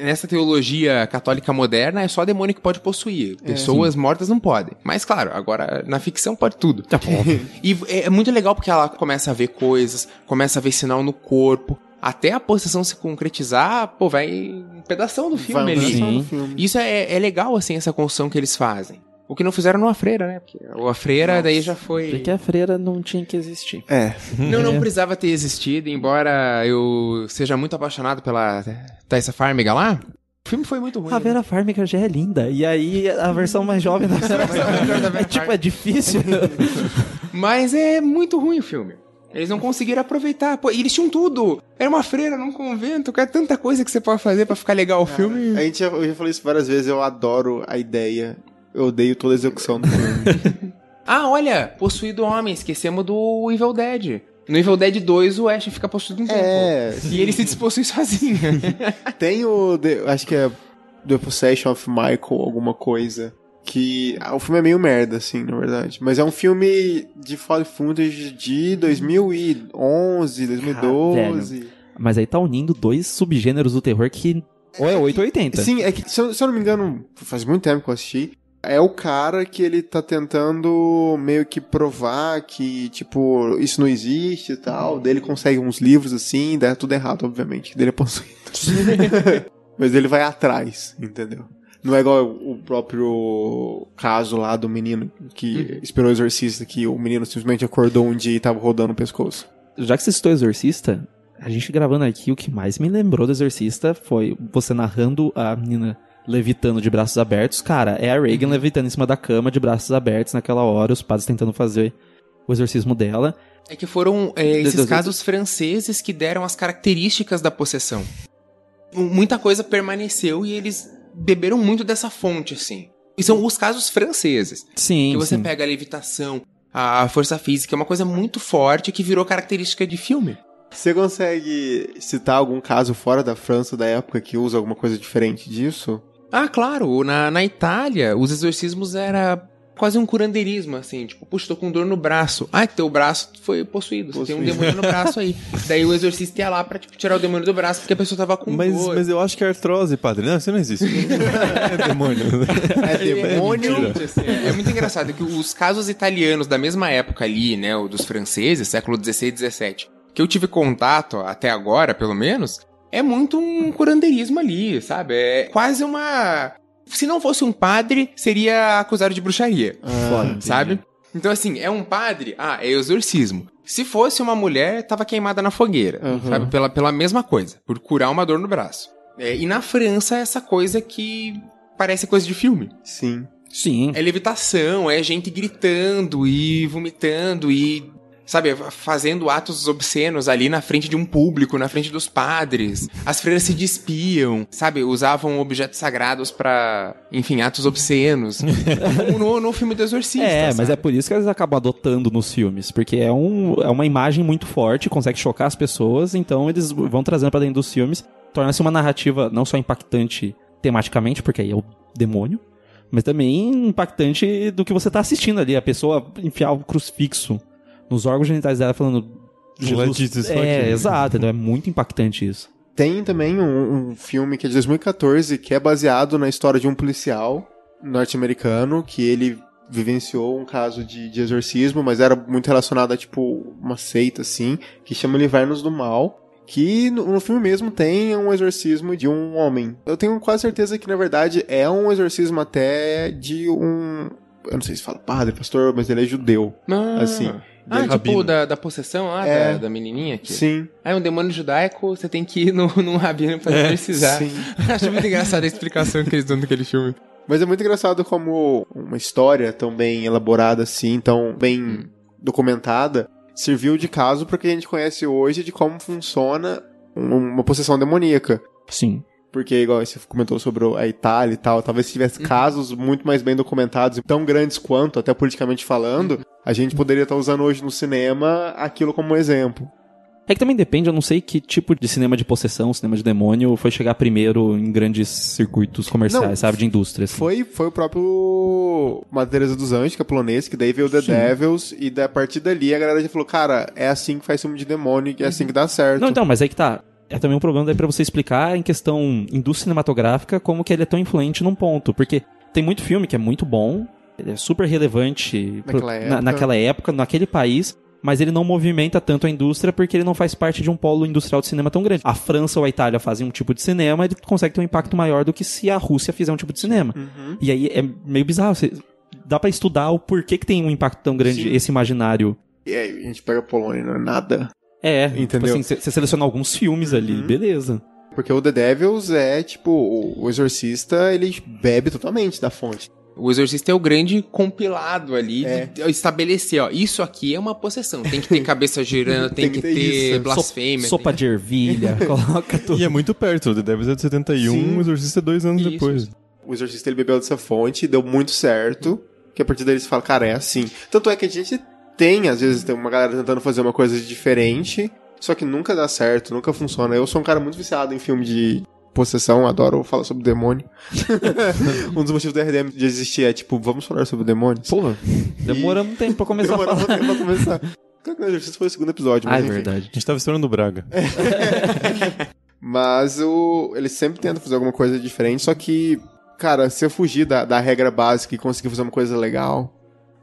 Nessa teologia católica moderna, é só demônio que pode possuir. Pessoas mortas não podem. Mas, claro, agora na ficção pode tudo. E é é muito legal porque ela começa a ver coisas, começa a ver sinal no corpo. Até a possessão se concretizar, pô, vai um pedação do filme Vai ali. Sim. no filme. Isso é, é legal, assim, essa construção que eles fazem. O que não fizeram no A Freira, né? Porque a Freira daí já foi. Porque a freira não tinha que existir. É. Não, não precisava ter existido, embora eu seja muito apaixonado pela Thaisa Farmiga lá. O filme foi muito ruim. A né? Vera Farmiga já é linda. E aí a versão mais jovem da Vera Farmiga é tipo, é difícil. Mas é muito ruim o filme. Eles não conseguiram aproveitar. Pô, e eles tinham tudo. Era uma freira num convento, cara. Tanta coisa que você pode fazer pra ficar legal o filme. A gente já, eu já falei isso várias vezes, eu adoro a ideia. Eu odeio toda a execução do filme. Ah, olha, possuído homem. Esquecemos do Evil Dead. No Evil Dead 2, o Ash fica possuído um tempo. É, E ele se despossui sozinho. Tem o. The- acho que é The Possession of Michael, alguma coisa. Que. ah, o filme é meio merda, assim, na verdade. Mas é um filme de found footage de 2011, 2012. Mas aí tá unindo dois subgêneros do terror que ou é 8 ou 80. Sim, é que, se eu, se eu não me engano, faz muito tempo que eu assisti. É o cara que ele tá tentando meio que provar que, tipo, isso não existe e tal. Daí ele consegue uns livros assim, dá tudo errado, obviamente. Dele é possuído. Mas ele vai atrás, entendeu? Não é igual o próprio caso lá do menino que esperou o exorcista, que o menino simplesmente acordou um dia e tava rodando o pescoço. Já que você citou Exorcista, a gente gravando aqui, o que mais me lembrou do Exorcista foi você narrando a menina levitando de braços abertos. Cara, é a Reagan levitando em cima da cama de braços abertos naquela hora, os padres tentando fazer o exorcismo dela. É que foram é, esses Deus, Deus. casos franceses que deram as características da possessão. Muita coisa permaneceu e eles beberam muito dessa fonte, assim. E são os casos franceses. Sim, que você sim. pega a levitação, a força física. É uma coisa muito forte que virou característica de filme. Você consegue citar algum caso fora da França da época que usa alguma coisa diferente disso? Ah, claro. Na, na Itália, os exorcismos era quase um curandeirismo, assim. Tipo, puxa, tô com dor no braço. Ah, teu braço foi possuído. Você tem um Possuído. demônio no braço aí. Daí o exorcista ia lá pra tipo, tirar o demônio do braço porque a pessoa tava com Mas, dor. mas eu acho que é artrose, padre. Não, isso não existe. é demônio. É demônio. mentira. Assim, é muito engraçado que os casos italianos da mesma época ali, né, o dos franceses, século 16 e 17, que eu tive contato até agora, pelo menos, é muito um curandeirismo ali, sabe? É quase uma se não fosse um padre, seria acusado de bruxaria, Ah, sabe? Então assim, é um padre, ah, é exorcismo. Se fosse uma mulher, tava queimada na fogueira, Uhum. sabe? Pela, pela mesma coisa, por curar uma dor no braço. É, e na França, essa coisa que parece coisa de filme. Sim. Sim. É levitação, é gente gritando e vomitando e, sabe, fazendo atos obscenos ali na frente de um público, na frente dos padres. As freiras se despiam, sabe, usavam objetos sagrados pra, enfim, atos obscenos. Como no, no filme do Exorcista. É, mas sabe? é por isso que eles acabam adotando nos filmes, porque é, um, é uma imagem muito forte, consegue chocar as pessoas, então eles vão trazendo pra dentro dos filmes, torna-se uma narrativa não só impactante tematicamente, porque aí é o demônio, mas também impactante do que você tá assistindo ali, a pessoa enfiar o crucifixo nos órgãos genitais dela falando isso é, exato, então é muito impactante isso. Tem também um, um filme que é de 2014 que é baseado na história de um policial norte-americano que ele vivenciou um caso de, de exorcismo, mas era muito relacionado a tipo uma seita assim, que chama Livernos do Mal. Que no, no filme mesmo tem um exorcismo de um homem. Eu tenho quase certeza que na verdade é um exorcismo até de um. Eu não sei se fala padre, pastor, mas ele é judeu. Ah, assim, Ah, tipo rabino. da, da possessão lá, É. da, da menininha aqui. Sim. Ah, é um demônio judaico, você tem que ir no, num rabino pra exorcizar. sim. Acho muito engraçada a explicação que eles dão naquele filme. Mas é muito engraçado como uma história tão bem elaborada assim, tão bem documentada, serviu de caso para que a gente conhece hoje de como funciona um- uma possessão demoníaca. Sim. Porque, igual você comentou sobre a Itália e tal, talvez se tivesse casos muito mais bem documentados tão grandes quanto, até politicamente falando, a gente poderia estar usando hoje no cinema aquilo como exemplo. É que também depende, eu não sei que tipo de cinema de possessão, cinema de demônio, foi chegar primeiro em grandes circuitos comerciais, Não, sabe, de indústria. assim. Foi, foi o próprio Madre Teresa dos Anjos, que é polonês, que daí veio The Sim. Devils, e da partir dali a galera já falou, cara, é assim que faz filme de demônio, e é assim que dá certo. Não, então, mas aí que tá. É também um problema daí pra você explicar em questão indústria cinematográfica como que ele é tão influente num ponto. Porque tem muito filme que é muito bom, ele é super relevante pro- Naquela na- época. naquela época, naquele país, mas ele não movimenta tanto a indústria porque ele não faz parte de um polo industrial de cinema tão grande. A França ou a Itália fazem um tipo de cinema, ele consegue ter um impacto maior do que se a Rússia fizer um tipo de cinema. Uhum. E aí é meio bizarro. Você, dá pra estudar o porquê que tem um impacto tão grande Sim. esse imaginário. E aí a gente pega a Polônia, não é nada. É, tipo Entendeu? assim, você seleciona alguns filmes ali, Uhum. beleza. Porque o The Devils é, tipo, o exorcista, ele bebe totalmente da fonte. O Exorcista é o grande compilado ali É. de estabelecer, ó, isso aqui é uma possessão. Tem que ter cabeça girando, tem, que ter, isso. blasfêmia. Sopa de ervilha, coloca tudo. E é muito perto. O The Devils é de 71, Sim. o Exorcista é dois anos Isso. depois. O exorcista, ele bebeu dessa fonte, deu muito certo, que a partir daí você fala, cara, é assim. Tanto é que a gente tem, às vezes, tem uma galera tentando fazer uma coisa diferente, só que nunca dá certo, nunca funciona. Eu sou um cara muito viciado em filme de possessão, adoro falar sobre demônio. um dos motivos do RDM de existir é, tipo, vamos falar sobre demônios. Porra, demoramos um tempo pra começar Demorou a um falar. tempo pra começar. Claro que o exorcista foi o segundo episódio, Ah, mas é enfim. verdade. A gente tava estourando o Braga. Mas o, ele sempre tenta fazer alguma coisa diferente, só que, cara, se eu fugir da, da regra básica e conseguir fazer uma coisa legal.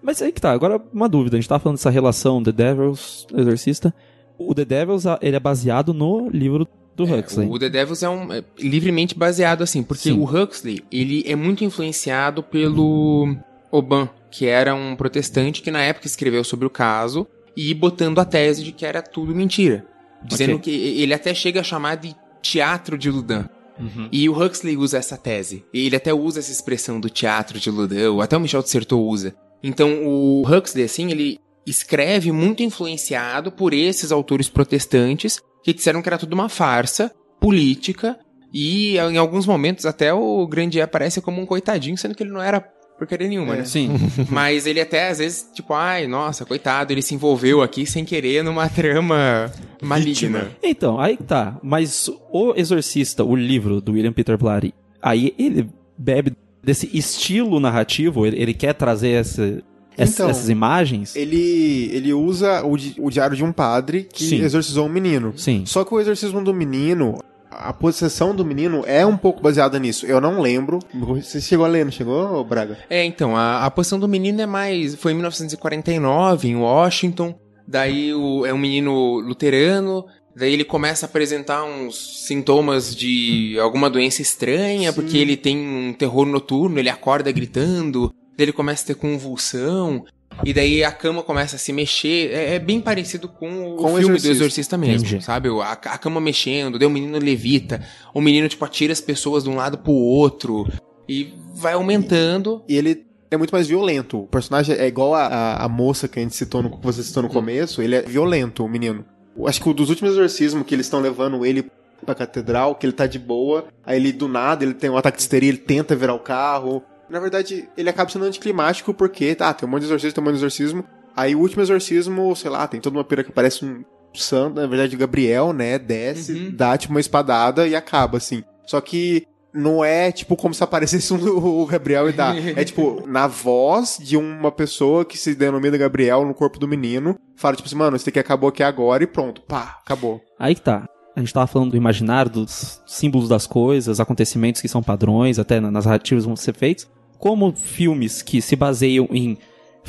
Mas aí que tá, agora uma dúvida. A gente tava falando dessa relação The Devils, Exorcista. O The Devils, ele é baseado no livro do Huxley. O The Devils é um é livremente baseado assim, porque Sim. o Huxley, ele é muito influenciado pelo Oban, que era um protestante que na época escreveu sobre o caso e botando a tese de que era tudo mentira. Dizendo Ok. que ele até chega a chamar de teatro de Ludin. Uhum. E o Huxley usa essa tese. Ele até usa essa expressão do teatro de Ludin, ou até o Michel de Certeau usa. Então, o Huxley, assim, ele escreve muito influenciado por esses autores protestantes que disseram que era tudo uma farsa política e em alguns momentos até o Grandier aparece como um coitadinho, sendo que ele não era porcaria nenhuma, né? Sim. Mas ele até, às vezes, tipo, ai, nossa, coitado, ele se envolveu aqui sem querer numa trama maligna. Então, aí que tá. Mas o Exorcista, o livro do William Peter Blatty, aí ele bebe desse estilo narrativo, ele, ele quer trazer essa- Então, essas imagens. Ele, ele usa o, di- o diário de um padre que Sim. exorcizou um menino. Sim. Só que o exorcismo do menino, a possessão do menino é um pouco baseada nisso. Eu não lembro. Você chegou a ler, não chegou, Braga? É, então, a, a posição do menino é mais. Foi em 1949, em Washington. Daí o, é um menino luterano. Daí ele começa a apresentar uns sintomas de alguma doença estranha, porque ele tem um terror noturno, ele acorda gritando, daí ele começa a ter convulsão, e daí a cama começa a se mexer. É, é bem parecido com o Com filme Exorcista. do Exorcista mesmo, Entendi. sabe? A, a cama mexendo, daí o menino levita, o menino, tipo, atira as pessoas de um lado pro outro, e vai aumentando. E ele é muito mais violento. O personagem é igual a, a, a moça que a gente citou no, que você citou no começo. Ele é violento, o menino. Acho que o dos últimos exorcismos que eles estão levando ele pra catedral, que ele tá de boa. Aí ele, do nada, ele tem um ataque de histeria, ele tenta virar o carro. Na verdade, ele acaba sendo anticlimático porque, tá, tem um monte de exorcismo, tem um monte de exorcismo. Aí o último exorcismo, sei lá, tem toda uma pira que parece um santo, na verdade, Gabriel, né? Desce, Uhum. dá tipo uma espadada e acaba, assim. Só que não é tipo como se aparecesse um, o Gabriel e dá. É tipo, na voz de uma pessoa que se denomina Gabriel no corpo do menino, fala tipo assim, mano, isso aqui acabou aqui agora e pronto, pá, acabou. Aí que tá. A gente tava falando do imaginário, dos símbolos das coisas, acontecimentos que são padrões, até na- nas narrativas vão ser feitos. Como filmes que se baseiam em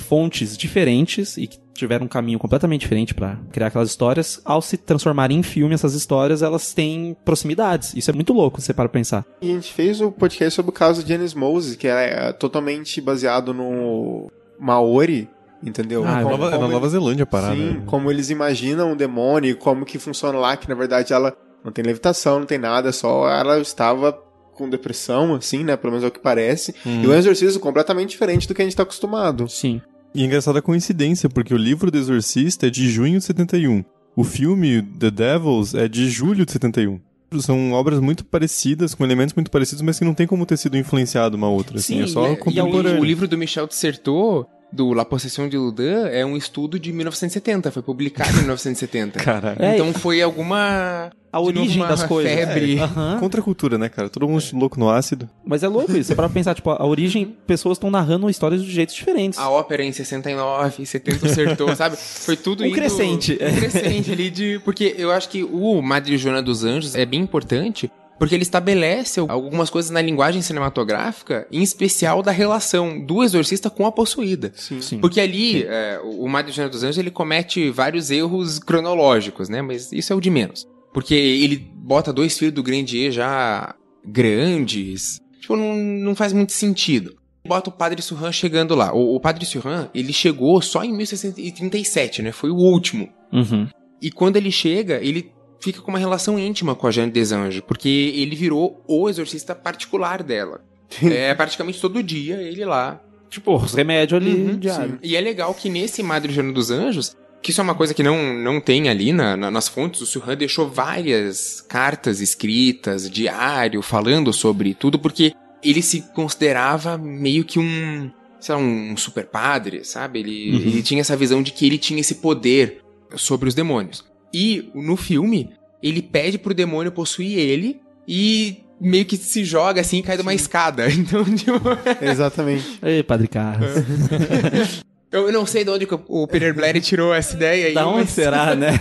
fontes diferentes e que tiveram um caminho completamente diferente pra criar aquelas histórias, ao se transformarem em filme, essas histórias, elas têm proximidades. Isso é muito louco, se você para pra pensar. E a gente fez o podcast sobre o caso de Janice Moses, que é totalmente baseado no Maori, entendeu? Ah, É Como- Nova- é na como Nova eles- Zelândia a parada. Sim, né? como eles imaginam o demônio, e como que funciona lá, que na verdade ela não tem levitação, não tem nada, só ela estava com depressão, assim, né? Pelo menos é o que parece. Hum. E um exorcismo completamente diferente do que a gente tá acostumado. Sim. E é engraçada a coincidência, porque o livro do Exorcista é de junho de 71. O filme The Devils é de julho de 71. São obras muito parecidas, com elementos muito parecidos, mas que não tem como ter sido influenciado uma outra. Assim, Sim, é só e é- e é E o, contemporâneo. o livro do Michel Dissertot, do La Possession de Ludin, é um estudo de 1970, foi publicado em 1970. Caralho. É, Então foi alguma. A origem uma das coisas. Febre. É, aham. Contra a cultura, né, cara? Todo mundo louco no ácido. Mas é louco isso. Você para pensar, tipo, a origem, pessoas estão narrando histórias de jeitos diferentes. A ópera em 69, 70 acertou, sabe? Foi tudo Um indo... crescente. Um crescente ali de... Porque eu acho que o Madre Joana dos Anjos é bem importante, porque ele estabelece algumas coisas na linguagem cinematográfica, em especial da relação do exorcista com a possuída. Sim. Sim. Porque ali, é, o Madre Joana dos Anjos, ele comete vários erros cronológicos, né? Mas isso é o de menos. Porque ele bota dois filhos do Grandier já grandes. Tipo, não, não faz muito sentido. Bota o Padre Surran chegando lá. O, o Padre Surran, ele chegou só em 1637, né? Foi o último. Uhum. E quando ele chega, ele fica com uma relação íntima com a des Anjos, porque ele virou o exorcista particular dela. é praticamente todo dia ele lá Tipo, os remédios ali Uhum, diário. e é legal que nesse Madre Joana dos Anjos, que isso é uma coisa que não, não tem ali na, na- nas fontes, o Surran deixou várias cartas escritas, diário, falando sobre tudo, porque ele se considerava meio que um, sei lá, um super padre, sabe? Ele, Uhum. ele tinha essa visão de que ele tinha esse poder sobre os demônios. E no filme, ele pede pro demônio possuir ele e meio que se joga assim e cai de uma escada. Então, tipo... Exatamente. Ei, Padre Carlos. Eu não sei de onde o Peter Blair tirou essa ideia aí. da onde mas, será, né?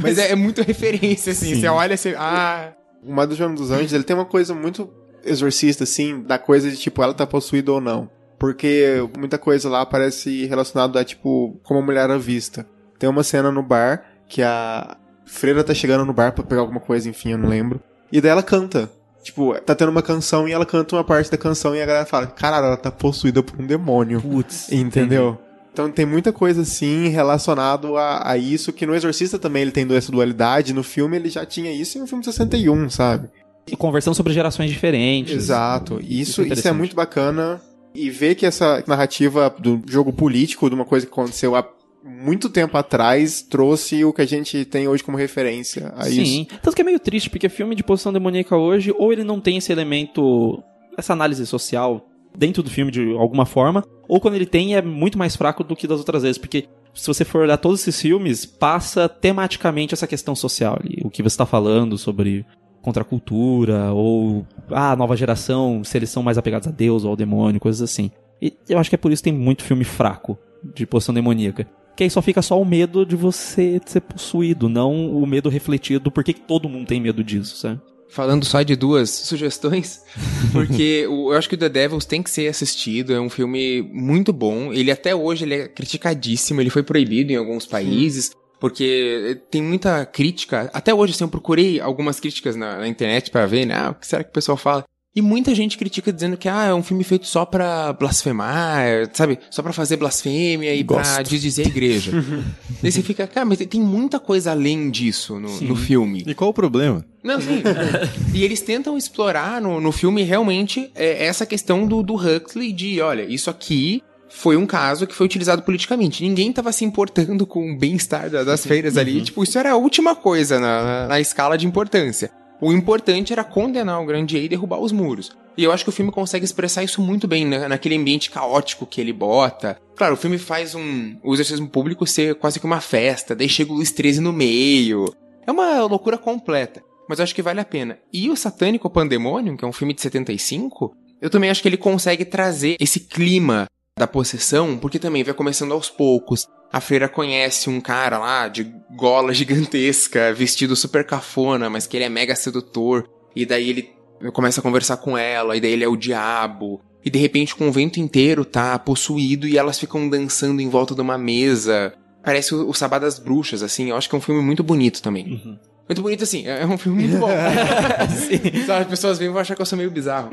Mas é, é muito referência, assim. Sim. Você olha assim, ah... O Madre Joana dos Anjos, ele tem uma coisa muito exorcista, assim, da coisa de, tipo, ela tá possuída ou não. Porque muita coisa lá parece relacionada a, tipo, como a mulher à vista. Tem uma cena no bar que a freira tá chegando no bar pra pegar alguma coisa, enfim, eu não lembro. E daí ela canta. Tipo, tá tendo uma canção e ela canta uma parte da canção e a galera fala, caralho, ela tá possuída por um demônio. Putz. Entendeu? Então tem muita coisa assim relacionado a, a isso, que no Exorcista também ele tem essa dualidade, no filme ele já tinha isso e no filme de 61, sabe? E conversando sobre gerações diferentes. Exato. Isso, Isso é isso, é interessante. muito bacana. E ver que essa narrativa do jogo político, de uma coisa que aconteceu há muito tempo atrás, trouxe o que a gente tem hoje como referência a isso. Sim. Tanto que é meio triste, porque filme de possessão demoníaca hoje, ou ele não tem esse elemento, essa análise social dentro do filme de alguma forma, ou quando ele tem é muito mais fraco do que das outras vezes, porque se você for olhar todos esses filmes, passa tematicamente essa questão social o que você está falando sobre contra a cultura, ou ah, a nova geração, se eles são mais apegados a Deus ou ao demônio, coisas assim. E eu acho que é por isso que tem muito filme fraco de poção demoníaca. Que aí só fica só o medo de você ser possuído, não o medo refletido do porquê que todo mundo tem medo disso, sabe? Falando só de duas sugestões, porque eu acho que o The Devils tem que ser assistido, é um filme muito bom. Ele até hoje ele é criticadíssimo, ele foi proibido em alguns países, porque tem muita crítica. Até hoje, assim, eu procurei algumas críticas na, na internet pra ver, né? Ah, o que será que o pessoal fala? E muita gente critica dizendo que ah, é um filme feito só pra blasfemar, sabe? Só pra fazer blasfêmia e pra Gosto. desdizer a igreja. Daí você fica, cara, mas tem muita coisa além disso no, no filme. E qual o problema? Não, sim. e eles tentam explorar no, no filme realmente é, essa questão do, do Huxley de, olha, isso aqui foi um caso que foi utilizado politicamente. Ninguém tava se importando com o bem-estar da- das feiras ali. Tipo, isso era a última coisa na, na, na escala de importância. O importante era condenar o Grande A e derrubar os muros. E eu acho que o filme consegue expressar isso muito bem, né? naquele ambiente caótico que ele bota. Claro, o filme faz um, o exercício público ser quase que uma festa, daí chega o Luiz XIII no meio. É uma loucura completa, mas eu acho que vale a pena. E o Satânico Pandemonium, que é um filme de 75, eu também acho que ele consegue trazer esse clima da possessão, porque também vai começando aos poucos. A freira conhece um cara lá de gola gigantesca, vestido super cafona, mas que ele é mega sedutor. E daí ele começa a conversar com ela, e daí ele é o diabo. E de repente o convento inteiro tá possuído e elas ficam dançando em volta de uma mesa. Parece o, o Sabá das Bruxas, assim. Eu acho que é um filme muito bonito também. Muito bonito, assim. É um filme muito bom. Sabe, as pessoas vêm e vão achar que eu sou meio bizarro.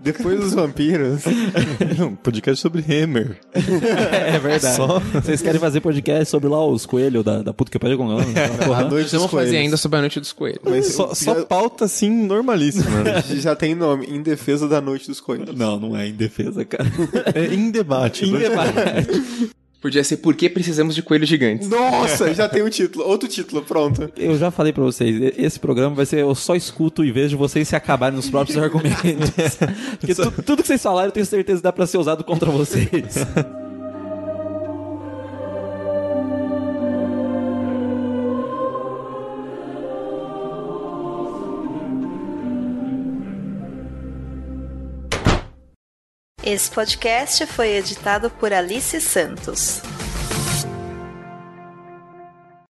Depois dos vampiros. Não, podcast sobre Hammer. É verdade. Só- Vocês querem fazer podcast sobre lá os coelhos da, da puta que pariu com ela? A noite vamos fazer ainda sobre a Noite dos Coelhos. Mas Só, só já, pauta assim normalíssima. né? já tem nome, Em Defesa da Noite dos Coelhos. Não, não é em defesa, cara. É em debate. Em né? debate. Podia ser Por que precisamos de coelhos gigantes? Nossa, já tem um título. Outro título, pronto. Eu já falei pra vocês, esse programa vai ser eu só escuto e vejo vocês se acabarem nos próprios argumentos. Porque tu- tudo que vocês falaram, eu tenho certeza que dá pra ser usado contra vocês. Esse podcast foi editado por Alice Santos.